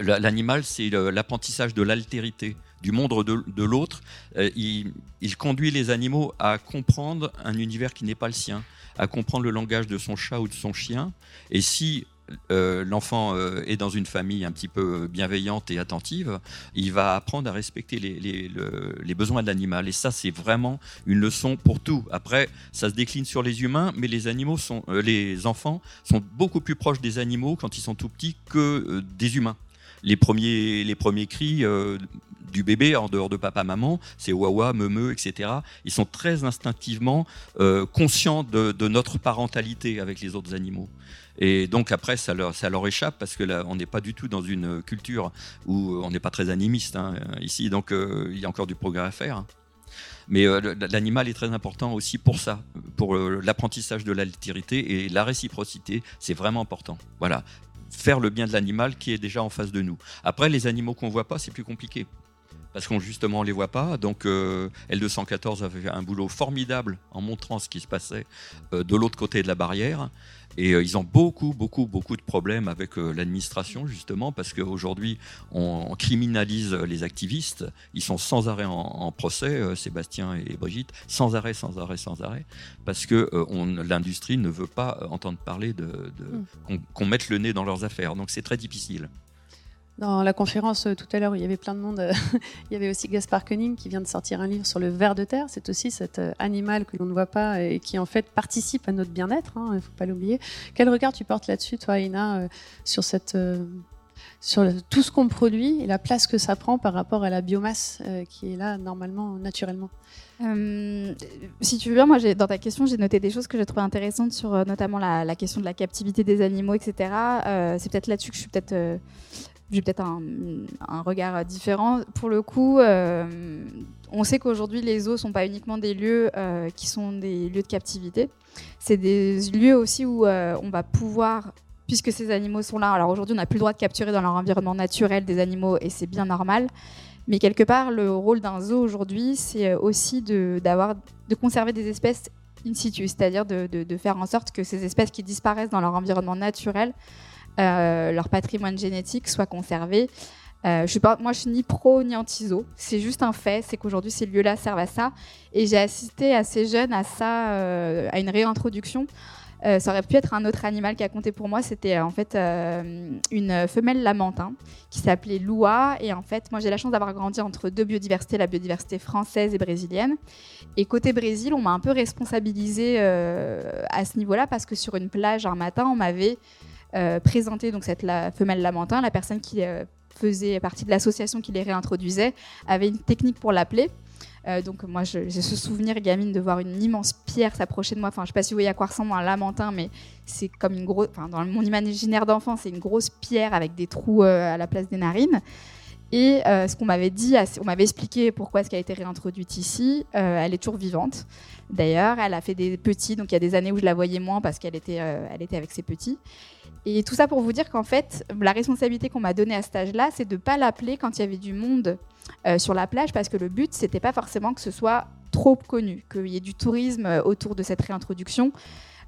l'animal, c'est l'apprentissage de l'altérité, du monde de, l'autre. Euh, il, conduit les animaux à comprendre un univers qui n'est pas le sien, à comprendre le langage de son chat ou de son chien. Et si euh, l'enfant euh, est dans une famille un petit peu bienveillante et attentive, il va apprendre à respecter les, besoins de l'animal. Et ça, c'est vraiment une leçon pour tout. Après, ça se décline sur les humains, mais les animaux sont, euh, les enfants sont beaucoup plus proches des animaux quand ils sont tout petits que des humains. Les premiers, les premiers cris du bébé en dehors de papa maman, c'est wawa, meumeu, etc. Ils sont très instinctivement conscients de, notre parentalité avec les autres animaux. Et donc après, ça leur, ça leur échappe parce que on n'est pas du tout dans une culture où on n'est pas très animiste hein, ici. Donc euh, il y a encore du progrès à faire. Mais euh, l'animal est très important aussi pour ça, pour euh, l'apprentissage de l'altérité et la réciprocité, c'est vraiment important. Voilà, faire le bien de l'animal qui est déjà en face de nous. Après, les animaux qu'on voit pas, c'est plus compliqué parce qu'on justement on les voit pas. Donc L214 avait fait un boulot formidable en montrant ce qui se passait de l'autre côté de la barrière. Et euh, ils ont beaucoup, beaucoup, beaucoup de problèmes avec euh, l'administration, justement, parce qu'aujourd'hui, on, criminalise les activistes. Ils sont sans arrêt en, procès, euh, Sébastien et Brigitte, sans arrêt, sans arrêt, sans arrêt, parce que l'industrie ne veut pas entendre parler de, mm. qu'on mette le nez dans leurs affaires. Donc c'est très difficile. Dans la conférence euh, tout à l'heure où il y avait plein de monde, euh, il y avait aussi Gaspard Koenig qui vient de sortir un livre sur le ver de terre. C'est aussi cet euh, animal que l'on ne voit pas et qui en fait participe à notre bien-être, hein, il ne faut pas l'oublier. Quel regard tu portes là-dessus, toi, Ina, sur, tout ce qu'on produit et la place que ça prend par rapport à la biomasse qui est là normalement, naturellement? Si tu veux bien, moi, dans ta question, j'ai noté des choses que j'ai trouvées intéressantes sur notamment la, question de la captivité des animaux, etc. c'est peut-être là-dessus que je suis peut-être j'ai peut-être un, regard différent. Pour le coup, euh, on sait qu'aujourd'hui, les zoos ne sont pas uniquement des lieux euh, qui sont des lieux de captivité. C'est des lieux aussi où euh, on va pouvoir, puisque ces animaux sont là, alors aujourd'hui, on n'a plus le droit de capturer dans leur environnement naturel des animaux et c'est bien normal. Mais quelque part, le rôle d'un zoo aujourd'hui, c'est aussi de, de conserver des espèces in situ, c'est-à-dire de, de, faire en sorte que ces espèces qui disparaissent dans leur environnement naturel euh, leur patrimoine génétique soit conservé. Euh, je suis moi, je suis ni pro ni anti-zoo. C'est juste un fait, c'est qu'aujourd'hui ces lieux-là servent à ça. Et j'ai assisté assez jeune à ça, euh, à une réintroduction. ça aurait pu être un autre animal qui a compté pour moi. C'était en fait une femelle lamentin qui s'appelait Loua. Et en fait, moi j'ai la chance d'avoir grandi entre deux biodiversités, la biodiversité française et brésilienne. Et côté Brésil, on m'a un peu responsabilisée à ce niveau-là parce que sur une plage un matin, on m'avait euh, présenter donc cette femelle lamentin. La personne qui euh, faisait partie de l'association qui les réintroduisait avait une technique pour l'appeler. Euh, donc moi j'ai ce souvenir gamine de voir une immense pierre s'approcher de moi. Enfin je sais pas si vous voyez à quoi ressemble un lamentin, mais c'est comme une grosse. Enfin dans mon imaginaire d'enfant c'est une grosse pierre avec des trous à la place des narines. Et ce qu'on m'avait dit, on m'avait expliqué pourquoi est-ce qu'elle a été réintroduite ici. elle est toujours vivante. D'ailleurs, elle a fait des petits, donc il y a des années où je la voyais moins parce qu'elle était, elle était avec ses petits. Et tout ça pour vous dire qu'en fait, la responsabilité qu'on m'a donnée à cet âge-là, c'est de ne pas l'appeler quand il y avait du monde euh, sur la plage, parce que le but, c'était pas forcément que ce soit trop connu, qu'il y ait du tourisme euh, autour de cette réintroduction.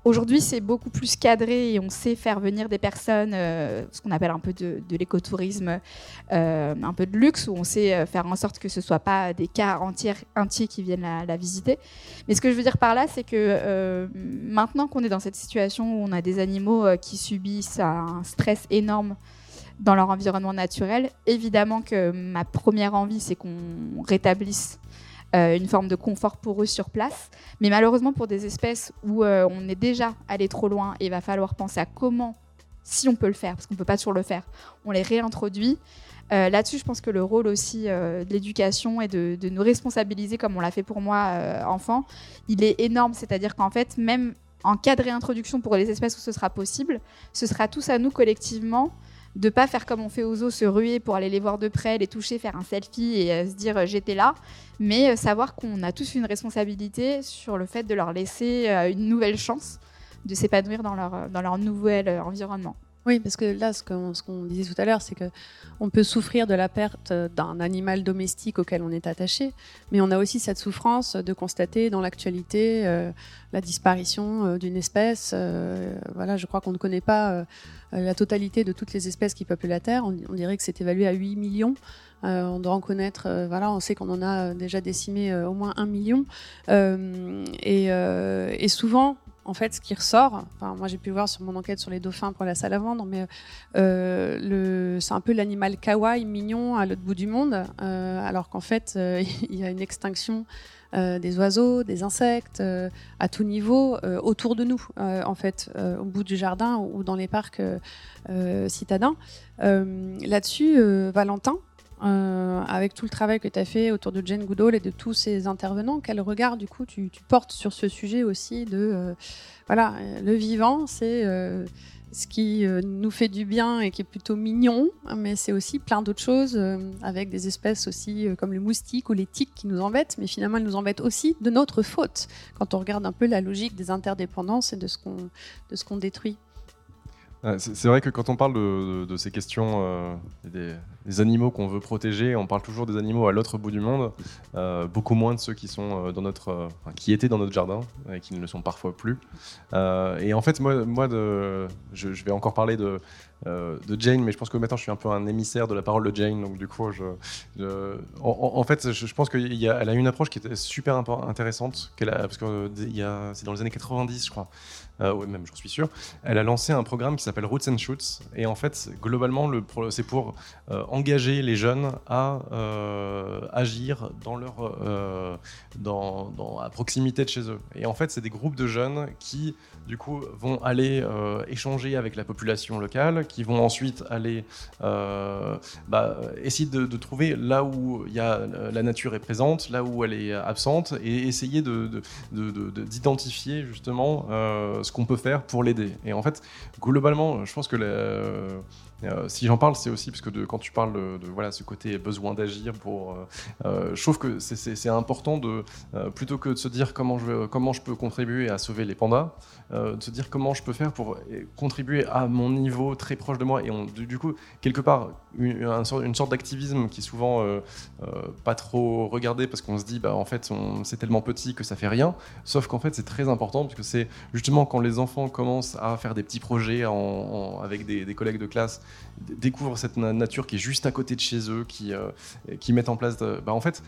Aujourd'hui, c'est beaucoup plus cadré et on sait faire venir des personnes, euh, ce qu'on appelle un peu de, l'écotourisme, euh, un peu de luxe, où on sait euh, faire en sorte que ce ne soit pas des cas entiers, entiers qui viennent la, visiter. Mais ce que je veux dire par là, c'est que maintenant qu'on est dans cette situation où on a des animaux qui subissent un stress énorme dans leur environnement naturel, évidemment que ma première envie, c'est qu'on rétablisse euh, une forme de confort pour eux sur place. Mais malheureusement, pour des espèces où euh, on est déjà allé trop loin, il va falloir penser à comment, si on peut le faire, parce qu'on ne peut pas toujours le faire, on les réintroduit. Euh, là-dessus, je pense que le rôle aussi de l'éducation et de, nous responsabiliser, comme on l'a fait pour moi enfant, il est énorme. C'est-à-dire qu'en fait, même en cas de réintroduction pour les espèces où ce sera possible, ce sera tous à nous collectivement de pas faire comme on fait aux os, se ruer pour aller les voir de près, les toucher, faire un selfie et se dire j'étais là, mais savoir qu'on a tous une responsabilité sur le fait de leur laisser une nouvelle chance de s'épanouir dans leur, dans leur nouvel environnement. Oui, parce que là, ce qu'on disait tout à l'heure, c'est qu'on peut souffrir de la perte d'un animal domestique auquel on est attaché, mais on a aussi cette souffrance de constater dans l'actualité euh, la disparition euh, d'une espèce. Euh, voilà, je crois qu'on ne connaît pas la totalité de toutes les espèces qui peuplent la Terre. On, dirait que c'est évalué à 8 millions. on doit en connaître, voilà, on sait qu'on en a déjà décimé au moins un million. Et, souvent, en fait, ce qui ressort, moi j'ai pu voir sur mon enquête sur les dauphins pour la salamandre, mais euh, c'est un peu l'animal kawaii, mignon, à l'autre bout du monde, euh, alors qu'en fait, euh, il y a une extinction des oiseaux, des insectes, à tout niveau, autour de nous, en fait, au bout du jardin ou dans les parcs citadins. Là-dessus, Valentin, euh, avec tout le travail que tu as fait autour de Jane Goodall et de tous ces intervenants, quel regard du coup tu, portes sur ce sujet aussi de euh, voilà le vivant, c'est euh, ce qui nous fait du bien et qui est plutôt mignon, mais c'est aussi plein d'autres choses avec des espèces aussi comme le moustique ou les tiques qui nous embêtent, mais finalement elles nous embêtent aussi de notre faute quand on regarde un peu la logique des interdépendances et de ce qu'on de ce qu'on détruit. C'est vrai que quand on parle de, ces questions euh, des, animaux qu'on veut protéger, on parle toujours des animaux à l'autre bout du monde, euh, beaucoup moins de ceux qui sont euh, dans notre, qui étaient dans notre jardin et qui ne le sont parfois plus. et en fait, moi, je, vais encore parler de, Jane, mais je pense que maintenant je suis un peu un émissaire de la parole de Jane, donc du coup, en, fait, je, pense qu'elle a, a une approche qui était super intéressante, parce que c'est dans les années 90, je crois. Euh, même j'en suis sûr, elle a lancé un programme qui s'appelle Roots and Shoots. Et en fait, globalement, c'est pour euh, engager les jeunes à euh, agir dans leur, à proximité de chez eux. Et en fait, c'est des groupes de jeunes qui, du coup, vont aller échanger avec la population locale, qui vont ensuite aller bah, essayer de, trouver là où y a, la nature est présente, là où elle est absente, et essayer d'identifier justement ce qu'on peut faire pour l'aider. Et en fait, globalement, je pense que euh, si j'en parle, c'est aussi parce que quand tu parles de, voilà, ce côté besoin d'agir, pour, euh, euh, je trouve que c'est important de plutôt que de se dire comment je, comment je peux contribuer à sauver les pandas, de se dire comment je peux faire pour contribuer à mon niveau très proche de moi. Et du, coup, quelque part, une, sorte d'activisme qui est souvent pas trop regardé parce qu'on se dit, bah, en fait, c'est tellement petit que ça fait rien. Sauf qu'en fait, c'est très important parce que c'est justement quand les enfants commencent à faire des petits projets avec des, collègues de classe, découvrent cette nature qui est juste à côté de chez eux, qui, euh, qui mettent en place. Bah, en fait,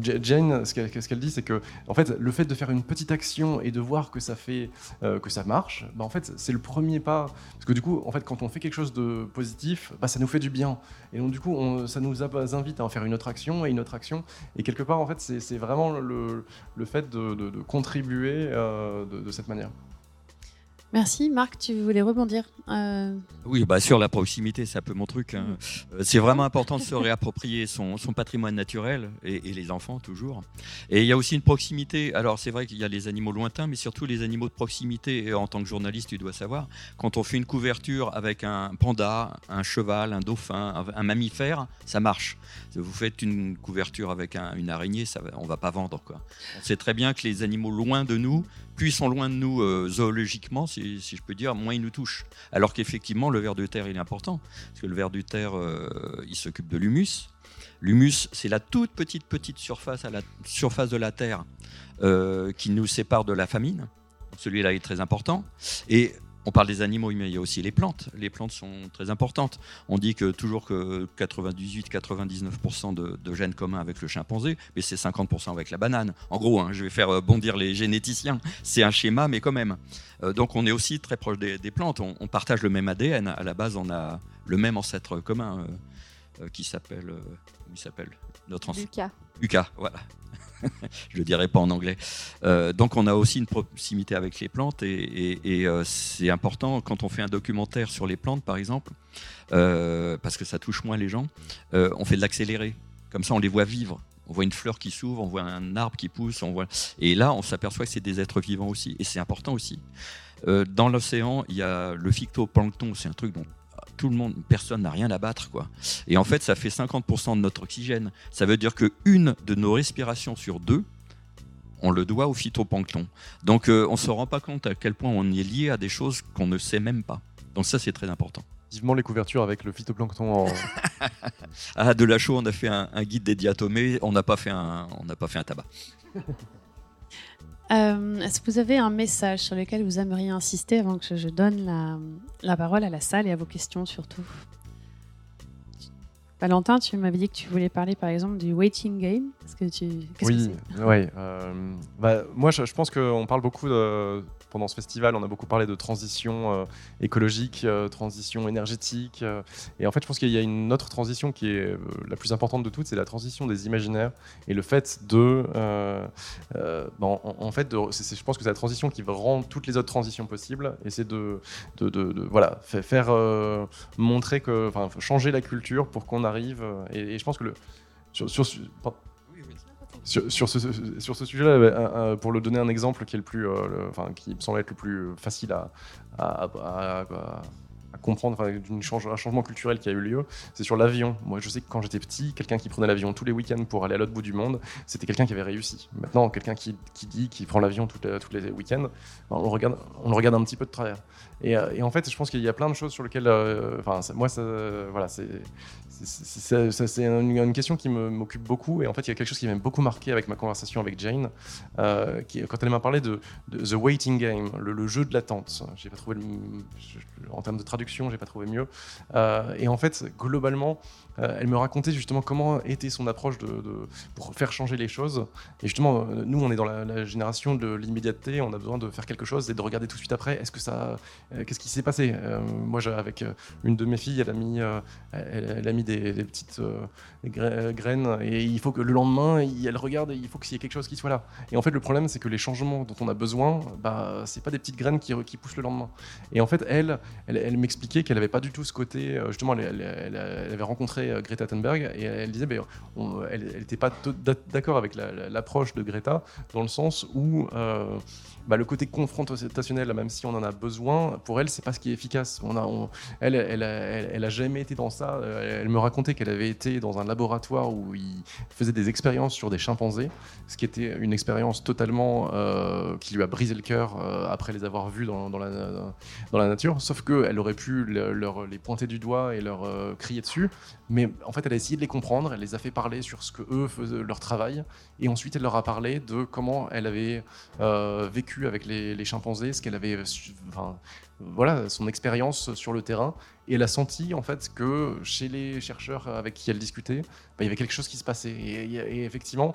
Jane, ce qu'elle dit, c'est que en fait, le fait de faire une petite action et de voir que ça fait euh, que ça marche, bah, en fait, c'est le premier pas. Parce que du coup, en fait, quand on fait quelque chose de positif, bah, ça nous fait du bien. Et donc du coup, ça nous invite à en faire une autre action et une autre action. Et quelque part, en fait, c'est vraiment le, le, fait de, contribuer euh, de cette manière. Merci. Marc, tu voulais rebondir euh, Oui, bah sur la proximité, c'est un peu mon truc. Hein. Euh, c'est vraiment important de se réapproprier son, patrimoine naturel et, les enfants toujours. Et il y a aussi une proximité. Alors c'est vrai qu'il y a les animaux lointains, mais surtout les animaux de proximité. Et en tant que journaliste, tu dois savoir, quand on fait une couverture avec un panda, un cheval, un dauphin, un mammifère, ça marche. Vous faites une couverture avec une araignée, ça, on va pas vendre. Quoi. On sait très bien que les animaux loin de nous, plus ils sont loin de nous euh, zoologiquement, si, je peux dire, moins ils nous touchent. Alors qu'effectivement, le ver de terre, il est important. Parce que le ver de terre, euh, il s'occupe de l'humus. L'humus, c'est la toute petite, petite surface à la surface de la terre euh, qui nous sépare de la famine. Celui-là est très important. Et on parle des animaux, mais il y a aussi les plantes. Les plantes sont très importantes. On dit que toujours que 98-99% de, gènes communs avec le chimpanzé, mais c'est 50% avec la banane. En gros, hein, je vais faire euh, bondir les généticiens. C'est un schéma, mais quand même. Euh, donc on est aussi très proche des, plantes. On, partage le même ADN. À la base, on a le même ancêtre commun euh, qui s'appelle. Notre ancêtre. Lucas. Lucas, voilà. je le dirais pas en anglais. Euh, donc on a aussi une proximité avec les plantes et, euh, c'est important quand on fait un documentaire sur les plantes par exemple, euh, parce que ça touche moins les gens, on fait de l'accéléré. Comme ça on les voit vivre. On voit une fleur qui s'ouvre, on voit un arbre qui pousse, on voit... et là on s'aperçoit que c'est des êtres vivants aussi et c'est important aussi. dans l'océan, il y a le phytoplancton, c'est un truc dont tout le monde, personne n'a rien à battre. Quoi. Et en fait, ça fait 50% de notre oxygène. Ça veut dire qu'une de nos respirations sur deux, on le doit au phytoplancton. Donc euh, on ne se rend pas compte à quel point on est lié à des choses qu'on ne sait même pas. Donc ça, c'est très important. Vivement les couvertures avec le phytoplancton en... ah, de la chaux, on a fait un, guide des diatomées, on n'a pas, fait un, on pas fait un tabac. Euh, est-ce que vous avez un message sur lequel vous aimeriez insister avant que je donne la, la parole à la salle et à vos questions surtout? Valentin, tu m'avais dit que tu voulais parler par exemple du waiting game. que tu... oui, ouais, euh, bah, moi je, je pense qu'on parle beaucoup de, pendant ce festival, on a beaucoup parlé de transition euh, écologique, euh, transition énergétique. Euh, et en fait, je pense qu'il y a une autre transition qui est la plus importante de toutes, c'est la transition des imaginaires et le fait de. Bon, en, fait, je pense que c'est la transition qui rend toutes les autres transitions possibles. Et c'est de, de, de, voilà, faire, montrer que. Enfin, changer la culture pour qu'on arrive. Et, je pense que le. Sur, sur, sur, ce, sujet-là, pour le donner un exemple qui plus, euh, enfin, me semble être le plus facile à, comprendre d'un changement culturel qui a eu lieu, c'est sur l'avion. Moi, je sais que quand j'étais petit, quelqu'un qui prenait l'avion tous les week-ends pour aller à l'autre bout du monde, c'était quelqu'un qui avait réussi. Maintenant, quelqu'un qui, dit qu'il prend l'avion tous les, week-ends, ben, on, le regarde un petit peu de travers. Et, euh, et en fait, je pense qu'il y a plein de choses sur lesquelles, euh, enfin, moi, voilà, c'est c'est une, question qui m'occupe beaucoup. Et en fait, il y a quelque chose qui m'a beaucoup marqué avec ma conversation avec Jane, euh, quand elle m'a parlé de, The Waiting Game, le, jeu de l'attente. J'ai pas trouvé, en termes de traduction, j'ai pas trouvé mieux. Euh, et en fait, globalement, euh, elle me racontait justement comment était son approche de, pour faire changer les choses. Et justement, euh, nous, on est dans la, génération de l'immédiateté, on a besoin de faire quelque chose et de regarder tout de suite après. Est-ce que ça, euh, qu'est-ce qui s'est passé? Moi, avec une de mes filles, elle a mis, elle, a mis des, petites graines et il faut que le lendemain, elle regarde et il faut qu'il y ait quelque chose qui soit là. Et en fait, le problème, c'est que les changements dont on a besoin, bah, c'est pas des petites graines qui, poussent le lendemain. Et en fait, elle, elle, m'expliquait qu'elle avait pas du tout ce côté. Justement, elle avait rencontré euh, Greta Thunberg et elle disait ben, elle n'était pas d'accord avec l'approche de Greta dans le sens où euh, bah, le côté confrontationnel, même si on en a besoin, pour elle, c'est pas ce qui est efficace. Elle, elle, a jamais été dans ça. Elle me racontait qu'elle avait été dans un laboratoire où il faisait des expériences sur des chimpanzés, ce qui était une expérience totalement euh, qui lui a brisé le cœur après les avoir vus dans, la, nature. Sauf qu'elle aurait pu leur, les pointer du doigt et leur crier dessus, mais en fait, elle a essayé de les comprendre, elle les a fait parler sur ce que eux faisaient leur travail, et ensuite elle leur a parlé de comment elle avait euh, avec les, chimpanzés, ce qu'elle avait, enfin, voilà, son expérience sur le terrain, et elle a senti en fait que chez les chercheurs avec qui elle discutait, bah, il y avait quelque chose qui se passait, et effectivement,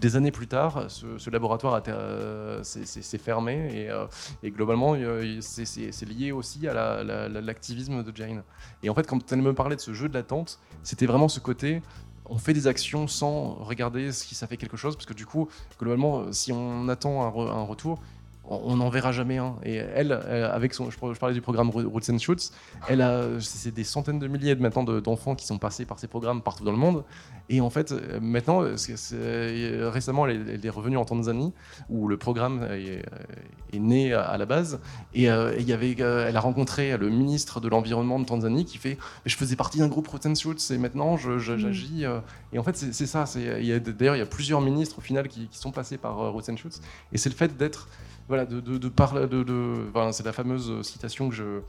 des années plus tard, ce, laboratoire euh, s'est fermé et, euh, globalement, c'est lié aussi à l'activisme de Jane. Et en fait, quand elle me parlait de ce jeu de l'attente, c'était vraiment ce côté on fait des actions sans regarder si ça fait quelque chose, parce que du coup, globalement, si on attend un retour, on n'en verra jamais un. Et elle, avec son, je, parlais du programme Roots and Shoots, elle a, c'est des centaines de milliers maintenant d'enfants qui sont passés par ces programmes partout dans le monde. Et en fait, maintenant, récemment, elle est, revenue en Tanzanie, où le programme est, né à, la base. Et, euh, il y avait, euh, elle a rencontré le ministre de l'environnement de Tanzanie qui fait, je faisais partie d'un groupe Roots and Shoots et maintenant mm. j'agis. Euh. Et en fait, c'est ça. D'ailleurs, il y a plusieurs ministres au final qui, sont passés par Roots and Shoots. Et c'est le fait d'être voilà, de, de, parler, de, de c'est la fameuse citation que je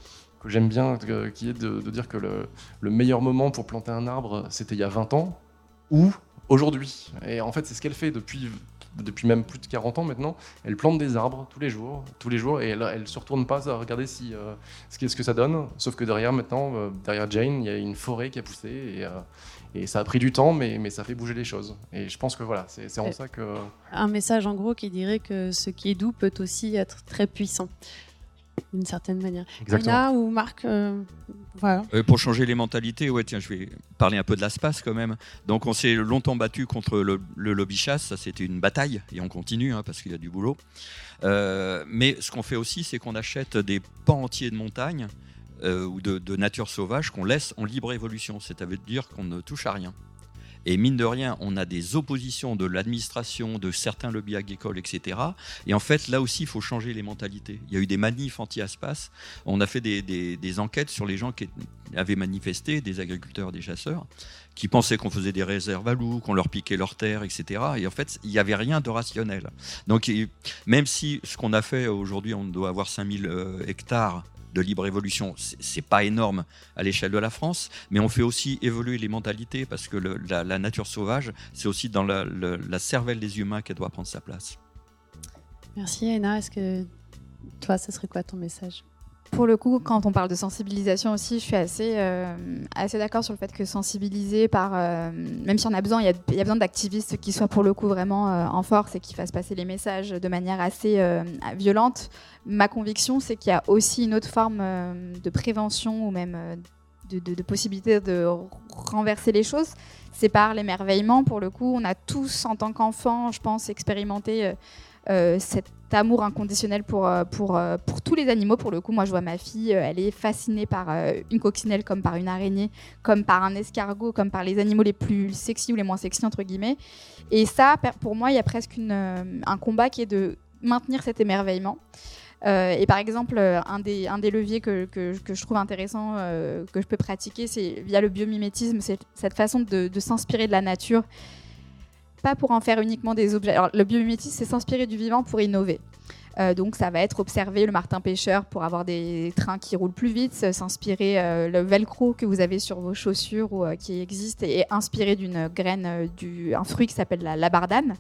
que j'aime bien, qui est de, dire que le, le, meilleur moment pour planter un arbre, c'était il y a 20 ans, ou aujourd'hui. Et en fait, c'est ce qu'elle fait depuis, depuis même plus de 40 ans maintenant. Elle plante des arbres tous les jours, tous les jours, et elle, elle se retourne pas à regarder si, euh, ce, ce que ça donne. Sauf que derrière, maintenant, euh, derrière Jane, il y a une forêt qui a poussé, euh, et ça a pris du temps, mais, mais, ça fait bouger les choses. Et je pense que voilà, c'est en ça que. Un message en gros qui dirait que ce qui est doux peut aussi être très puissant d'une certaine manière. Exactement. ou Marc, euh, voilà. Euh, pour changer les mentalités, ouais, tiens, je vais parler un peu de l'espace quand même. Donc, on s'est longtemps battu contre le, lobby chasse. Ça, c'était une bataille et on continue hein, parce qu'il y a du boulot. Euh, mais ce qu'on fait aussi, c'est qu'on achète des pans entiers de montagnes ou de, de nature sauvage qu'on laisse en libre évolution. C'est-à-dire qu'on ne touche à rien. Et mine de rien, on a des oppositions de l'administration, de certains lobbies agricoles, etc. Et en fait, là aussi, il faut changer les mentalités. Il y a eu des manifs anti-aspas. On a fait des, des enquêtes sur les gens qui avaient manifesté, des agriculteurs, des chasseurs qui pensaient qu'on faisait des réserves à loups, qu'on leur piquait leurs terres, etc. Et en fait, il n'y avait rien de rationnel. Donc, même si ce qu'on a fait aujourd'hui, on doit avoir 5000 euh, hectares de libre évolution, c'est pas énorme à l'échelle de la France, mais on fait aussi évoluer les mentalités parce que la, nature sauvage, c'est aussi dans la, la, cervelle des humains qu'elle doit prendre sa place. Merci, Anna. Est-ce que toi, ce serait quoi ton message? Pour le coup, quand on parle de sensibilisation aussi, je suis assez, euh, assez d'accord sur le fait que sensibiliser par, euh, même si on a besoin, il y, a, besoin d'activistes qui soient pour le coup vraiment euh, en force et qui fassent passer les messages de manière assez violente. Ma conviction, c'est qu'il y a aussi une autre forme de prévention ou même de, de, possibilité de renverser les choses. C'est par l'émerveillement. Pour le coup, on a tous, en tant qu'enfants, je pense, expérimenté euh, cet amour inconditionnel pour, euh, pour, euh, pour tous les animaux. Pour le coup, moi, je vois ma fille, elle est fascinée par une coccinelle comme par une araignée, comme par un escargot, comme par les animaux les plus sexy ou les moins sexy, entre guillemets. Et ça, pour moi, il y a presque un combat qui est de maintenir cet émerveillement. et par exemple, un des, un des leviers que, que, que je trouve intéressant, que je peux pratiquer, c'est via le biomimétisme, c'est cette façon de s'inspirer de la nature pas pour en faire uniquement des objets. Alors, le biomimétisme, c'est s'inspirer du vivant pour innover. Euh, donc ça va être observer le martin pêcheur pour avoir des trains qui roulent plus vite, s'inspirer euh, le velcro que vous avez sur vos chaussures ou euh, qui existe et, inspirer d'une graine, du, un fruit qui s'appelle la labardane.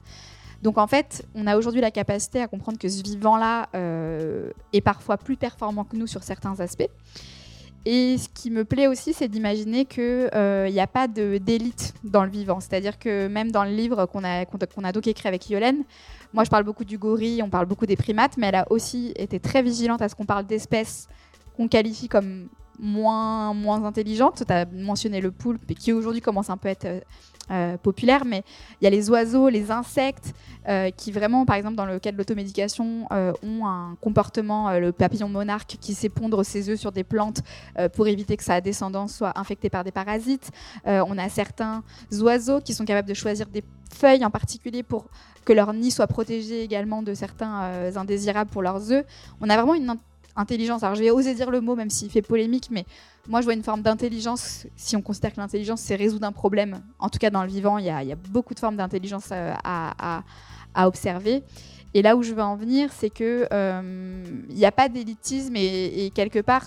Donc en fait, on a aujourd'hui la capacité à comprendre que ce vivant-là est parfois plus performant que nous sur certains aspects. Et ce qui me plaît aussi, c'est d'imaginer qu'il n'y a pas d'élite dans le vivant. C'est-à-dire que même dans le livre qu'on a, donc écrit avec Yolène, moi je parle beaucoup du gorille, on parle beaucoup des primates, mais elle a aussi été très vigilante à ce qu'on parle d'espèces qu'on qualifie comme moins, moins intelligentes. Tu as mentionné le poulpe, qui aujourd'hui commence un peu à être euh, euh, populaire, mais il y a les oiseaux, les insectes, euh, qui vraiment, par exemple, dans le cas de l'automédication, ont un comportement, le papillon monarque qui sait pondre ses œufs sur des plantes pour éviter que sa descendance soit infectée par des parasites. on a certains oiseaux qui sont capables de choisir des feuilles en particulier pour que leur nid soit protégé également de certains indésirables pour leurs œufs. On a vraiment une intelligence. Alors je vais oser dire le mot, même s'il fait polémique, mais moi je vois une forme d'intelligence, si on considère que l'intelligence c'est résoudre un problème. En tout cas dans le vivant, il y a, beaucoup de formes d'intelligence euh, à, observer. Et là où je veux en venir, c'est que euh, n'y a pas d'élitisme et, quelque part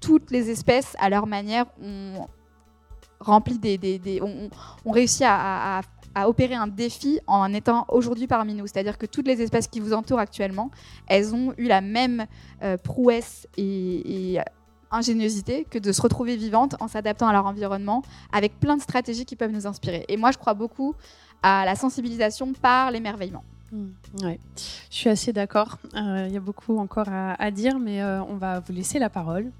toutes les espèces, à leur manière, ont rempli des, ont, réussi à opérer un défi en étant aujourd'hui parmi nous. C'est-à-dire que toutes les espèces qui vous entourent actuellement, elles ont eu la même euh, prouesse et, ingéniosité que de se retrouver vivantes en s'adaptant à leur environnement avec plein de stratégies qui peuvent nous inspirer. Et moi, je crois beaucoup à la sensibilisation par l'émerveillement. Mmh, ouais, je suis assez d'accord. Euh, il y a beaucoup encore à, dire, mais euh, on va vous laisser la parole.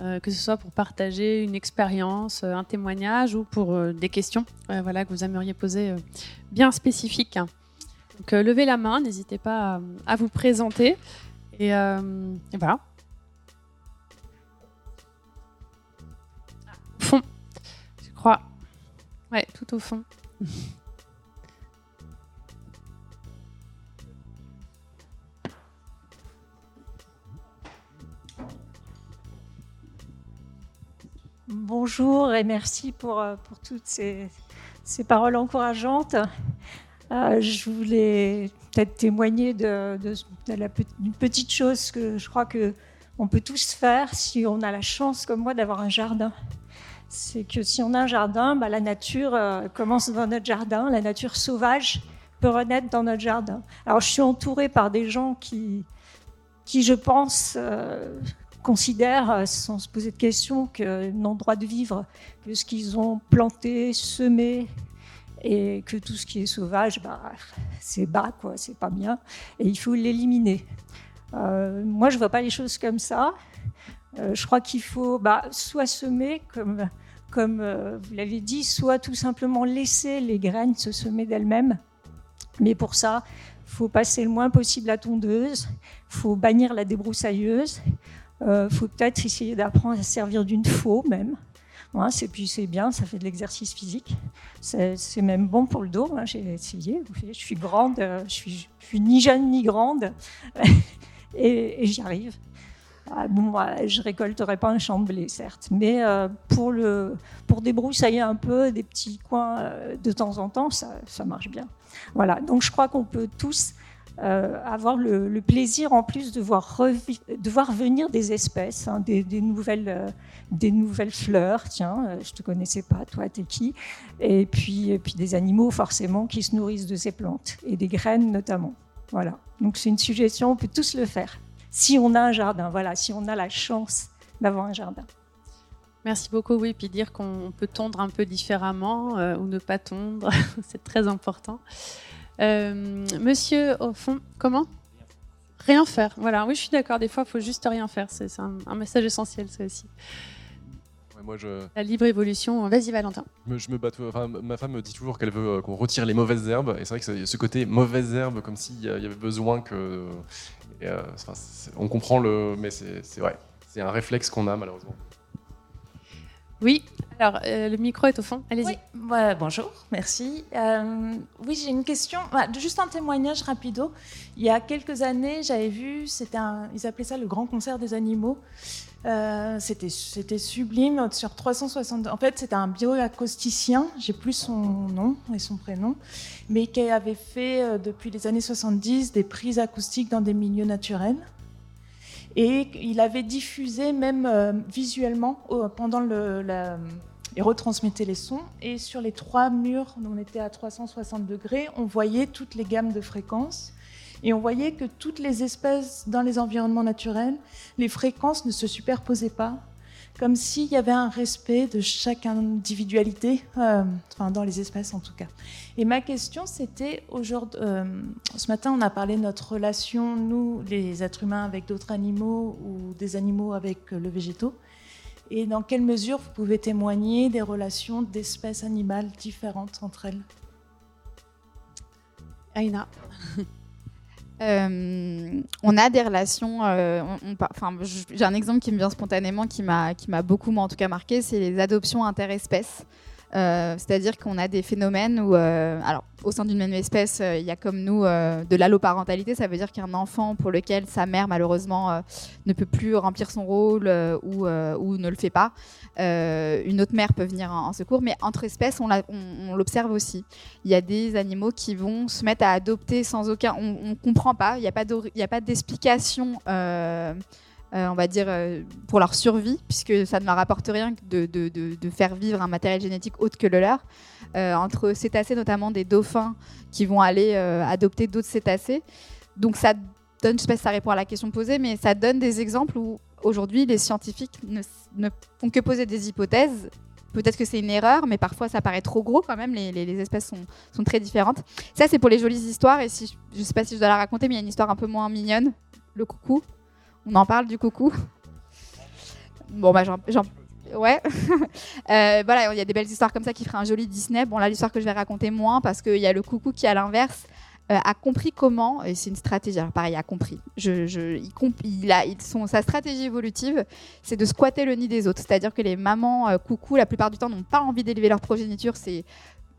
Euh, que ce soit pour partager une expérience, euh, un témoignage ou pour euh, des questions voilà, que vous aimeriez poser bien spécifiques. Donc levez la main, n'hésitez pas à, vous présenter. Et, et voilà. Au fond, je crois. Ouais, tout au fond. Bonjour et merci pour, euh, pour toutes ces, ces, paroles encourageantes. Euh, je voulais peut-être témoigner de, d'une petite chose que je crois que on peut tous faire si on a la chance, comme moi, d'avoir un jardin. C'est que si on a un jardin, bah, la nature euh, commence dans notre jardin, la nature sauvage peut renaître dans notre jardin. Alors je suis entourée par des gens qui, qui je pense, considèrent, euh, sans se poser de questions, qu'ils n'ont droit de vivre que ce qu'ils ont planté, semé, et que tout ce qui est sauvage, bah, c'est bas, quoi, c'est pas bien, et il faut l'éliminer. Euh, moi, je vois pas les choses comme ça. Euh, je crois qu'il faut bah, soit semer, comme, comme vous l'avez dit, soit tout simplement laisser les graines se semer d'elles-mêmes. Mais pour ça, faut passer le moins possible la tondeuse, faut bannir la débroussailleuse, il euh, faut peut-être essayer d'apprendre à servir d'une faux même. C'est bien, ça fait de l'exercice physique. C'est même bon pour le dos. hein, J'ai essayé. Je suis grande, euh, je suis, suis ni jeune ni grande, et, j'y arrive. Ah, bon, je récolterai pas un champ de blé, certes, mais euh, pour le pour débroussailler un peu des petits coins de temps en temps, ça, ça marche bien. Voilà. Donc je crois qu'on peut tous euh, avoir le, plaisir en plus de voir, de voir venir des espèces, hein, des, nouvelles, euh, des nouvelles fleurs. Tiens, euh, je te connaissais pas, toi, t'es qui? Et puis, et puis des animaux forcément qui se nourrissent de ces plantes et des graines notamment. Voilà. Donc c'est une suggestion, on peut tous le faire si on a un jardin. Voilà, si on a la chance d'avoir un jardin. Merci beaucoup, oui. Puis dire qu'on peut tondre un peu différemment euh, ou ne pas tondre, c'est très important. Euh, monsieur, au fond, comment? Rien faire. Voilà, oui, je suis d'accord. Des fois, il faut juste rien faire. C'est un, un message essentiel, ça aussi. Ouais, moi, je, La libre évolution. Vas-y, Valentin. je me Enfin, ma femme me dit toujours qu'elle veut euh, qu'on retire les mauvaises herbes. Et c'est vrai que ce côté mauvaises herbes, comme s'il y avait besoin que. et, euh, on comprend le. Mais c'est vrai. C'est un réflexe qu'on a, malheureusement. Oui. Alors, euh, le micro est au fond. Allez-y. Bonjour, merci. Euh, oui, j'ai une question, bah, juste un témoignage rapido. Il y a quelques années, j'avais vu, un, ils appelaient ça le grand concert des animaux. Euh, c'était, sublime sur 360. En fait, c'était un bioacousticien, j'ai plus son nom et son prénom, mais qui avait fait depuis les années 70 des prises acoustiques dans des milieux naturels. Et il avait diffusé même euh, visuellement pendant le, il retransmettait les sons. Et sur les trois murs, on était à 360 degrés, on voyait toutes les gammes de fréquences. Et on voyait que toutes les espèces dans les environnements naturels, les fréquences ne se superposaient pas, comme s'il y avait un respect de chaque individualité, euh, enfin dans les espèces en tout cas. Et ma question c'était aujourd'hui, euh, ce matin on a parlé de notre relation nous les êtres humains avec d'autres animaux ou des animaux avec euh, le végétaux. Et dans quelle mesure vous pouvez témoigner des relations d'espèces animales différentes entre elles? Aïna. Euh, on a des relations. euh, enfin, j'ai un exemple qui me vient spontanément, qui m'a, qui m'a beaucoup, moi, en tout cas, marqué, c'est les adoptions interespèces. Euh, c'est-à-dire qu'on a des phénomènes où, euh, alors, au sein d'une même espèce, euh, il y a comme nous de l'alloparentalité. Ça veut dire qu'un enfant pour lequel sa mère, malheureusement, ne peut plus remplir son rôle ou, ou ne le fait pas, une autre mère peut venir en, secours. Mais entre espèces, on, l'observe aussi. Il y a des animaux qui vont se mettre à adopter sans aucun. On ne comprend pas. Il n'y a pas d'explication. On va dire euh, pour leur survie, puisque ça ne leur apporte rien de, de- de- faire vivre un matériel génétique autre que le leur. Euh, entre cétacés, notamment des dauphins qui vont aller euh, adopter d'autres cétacés. Donc ça donne, je sais pas si ça répond à la question posée, mais ça donne des exemples où aujourd'hui les scientifiques ne, ne font que poser des hypothèses. Peut-être que c'est une erreur, mais parfois ça paraît trop gros quand même. Les, les- les espèces sont, sont très différentes. Ça, c'est pour les jolies histoires. Et si, je ne sais pas si je dois la raconter, mais il y a une histoire un peu moins mignonne. Le coucou. On en parle du coucou. Bon, bah, j'en. Ouais. Euh, voilà, il y a des belles histoires comme ça qui feraient un joli Disney. Bon, là, l'histoire que je vais raconter moins, parce qu'il y a le coucou qui, à l'inverse, euh, a compris comment, et c'est une stratégie, alors pareil, a compris. Je, il, il a, ils sont, sa stratégie évolutive, c'est de squatter le nid des autres. C'est-à-dire que les mamans euh, coucou, la plupart du temps, n'ont pas envie d'élever leur progéniture. C'est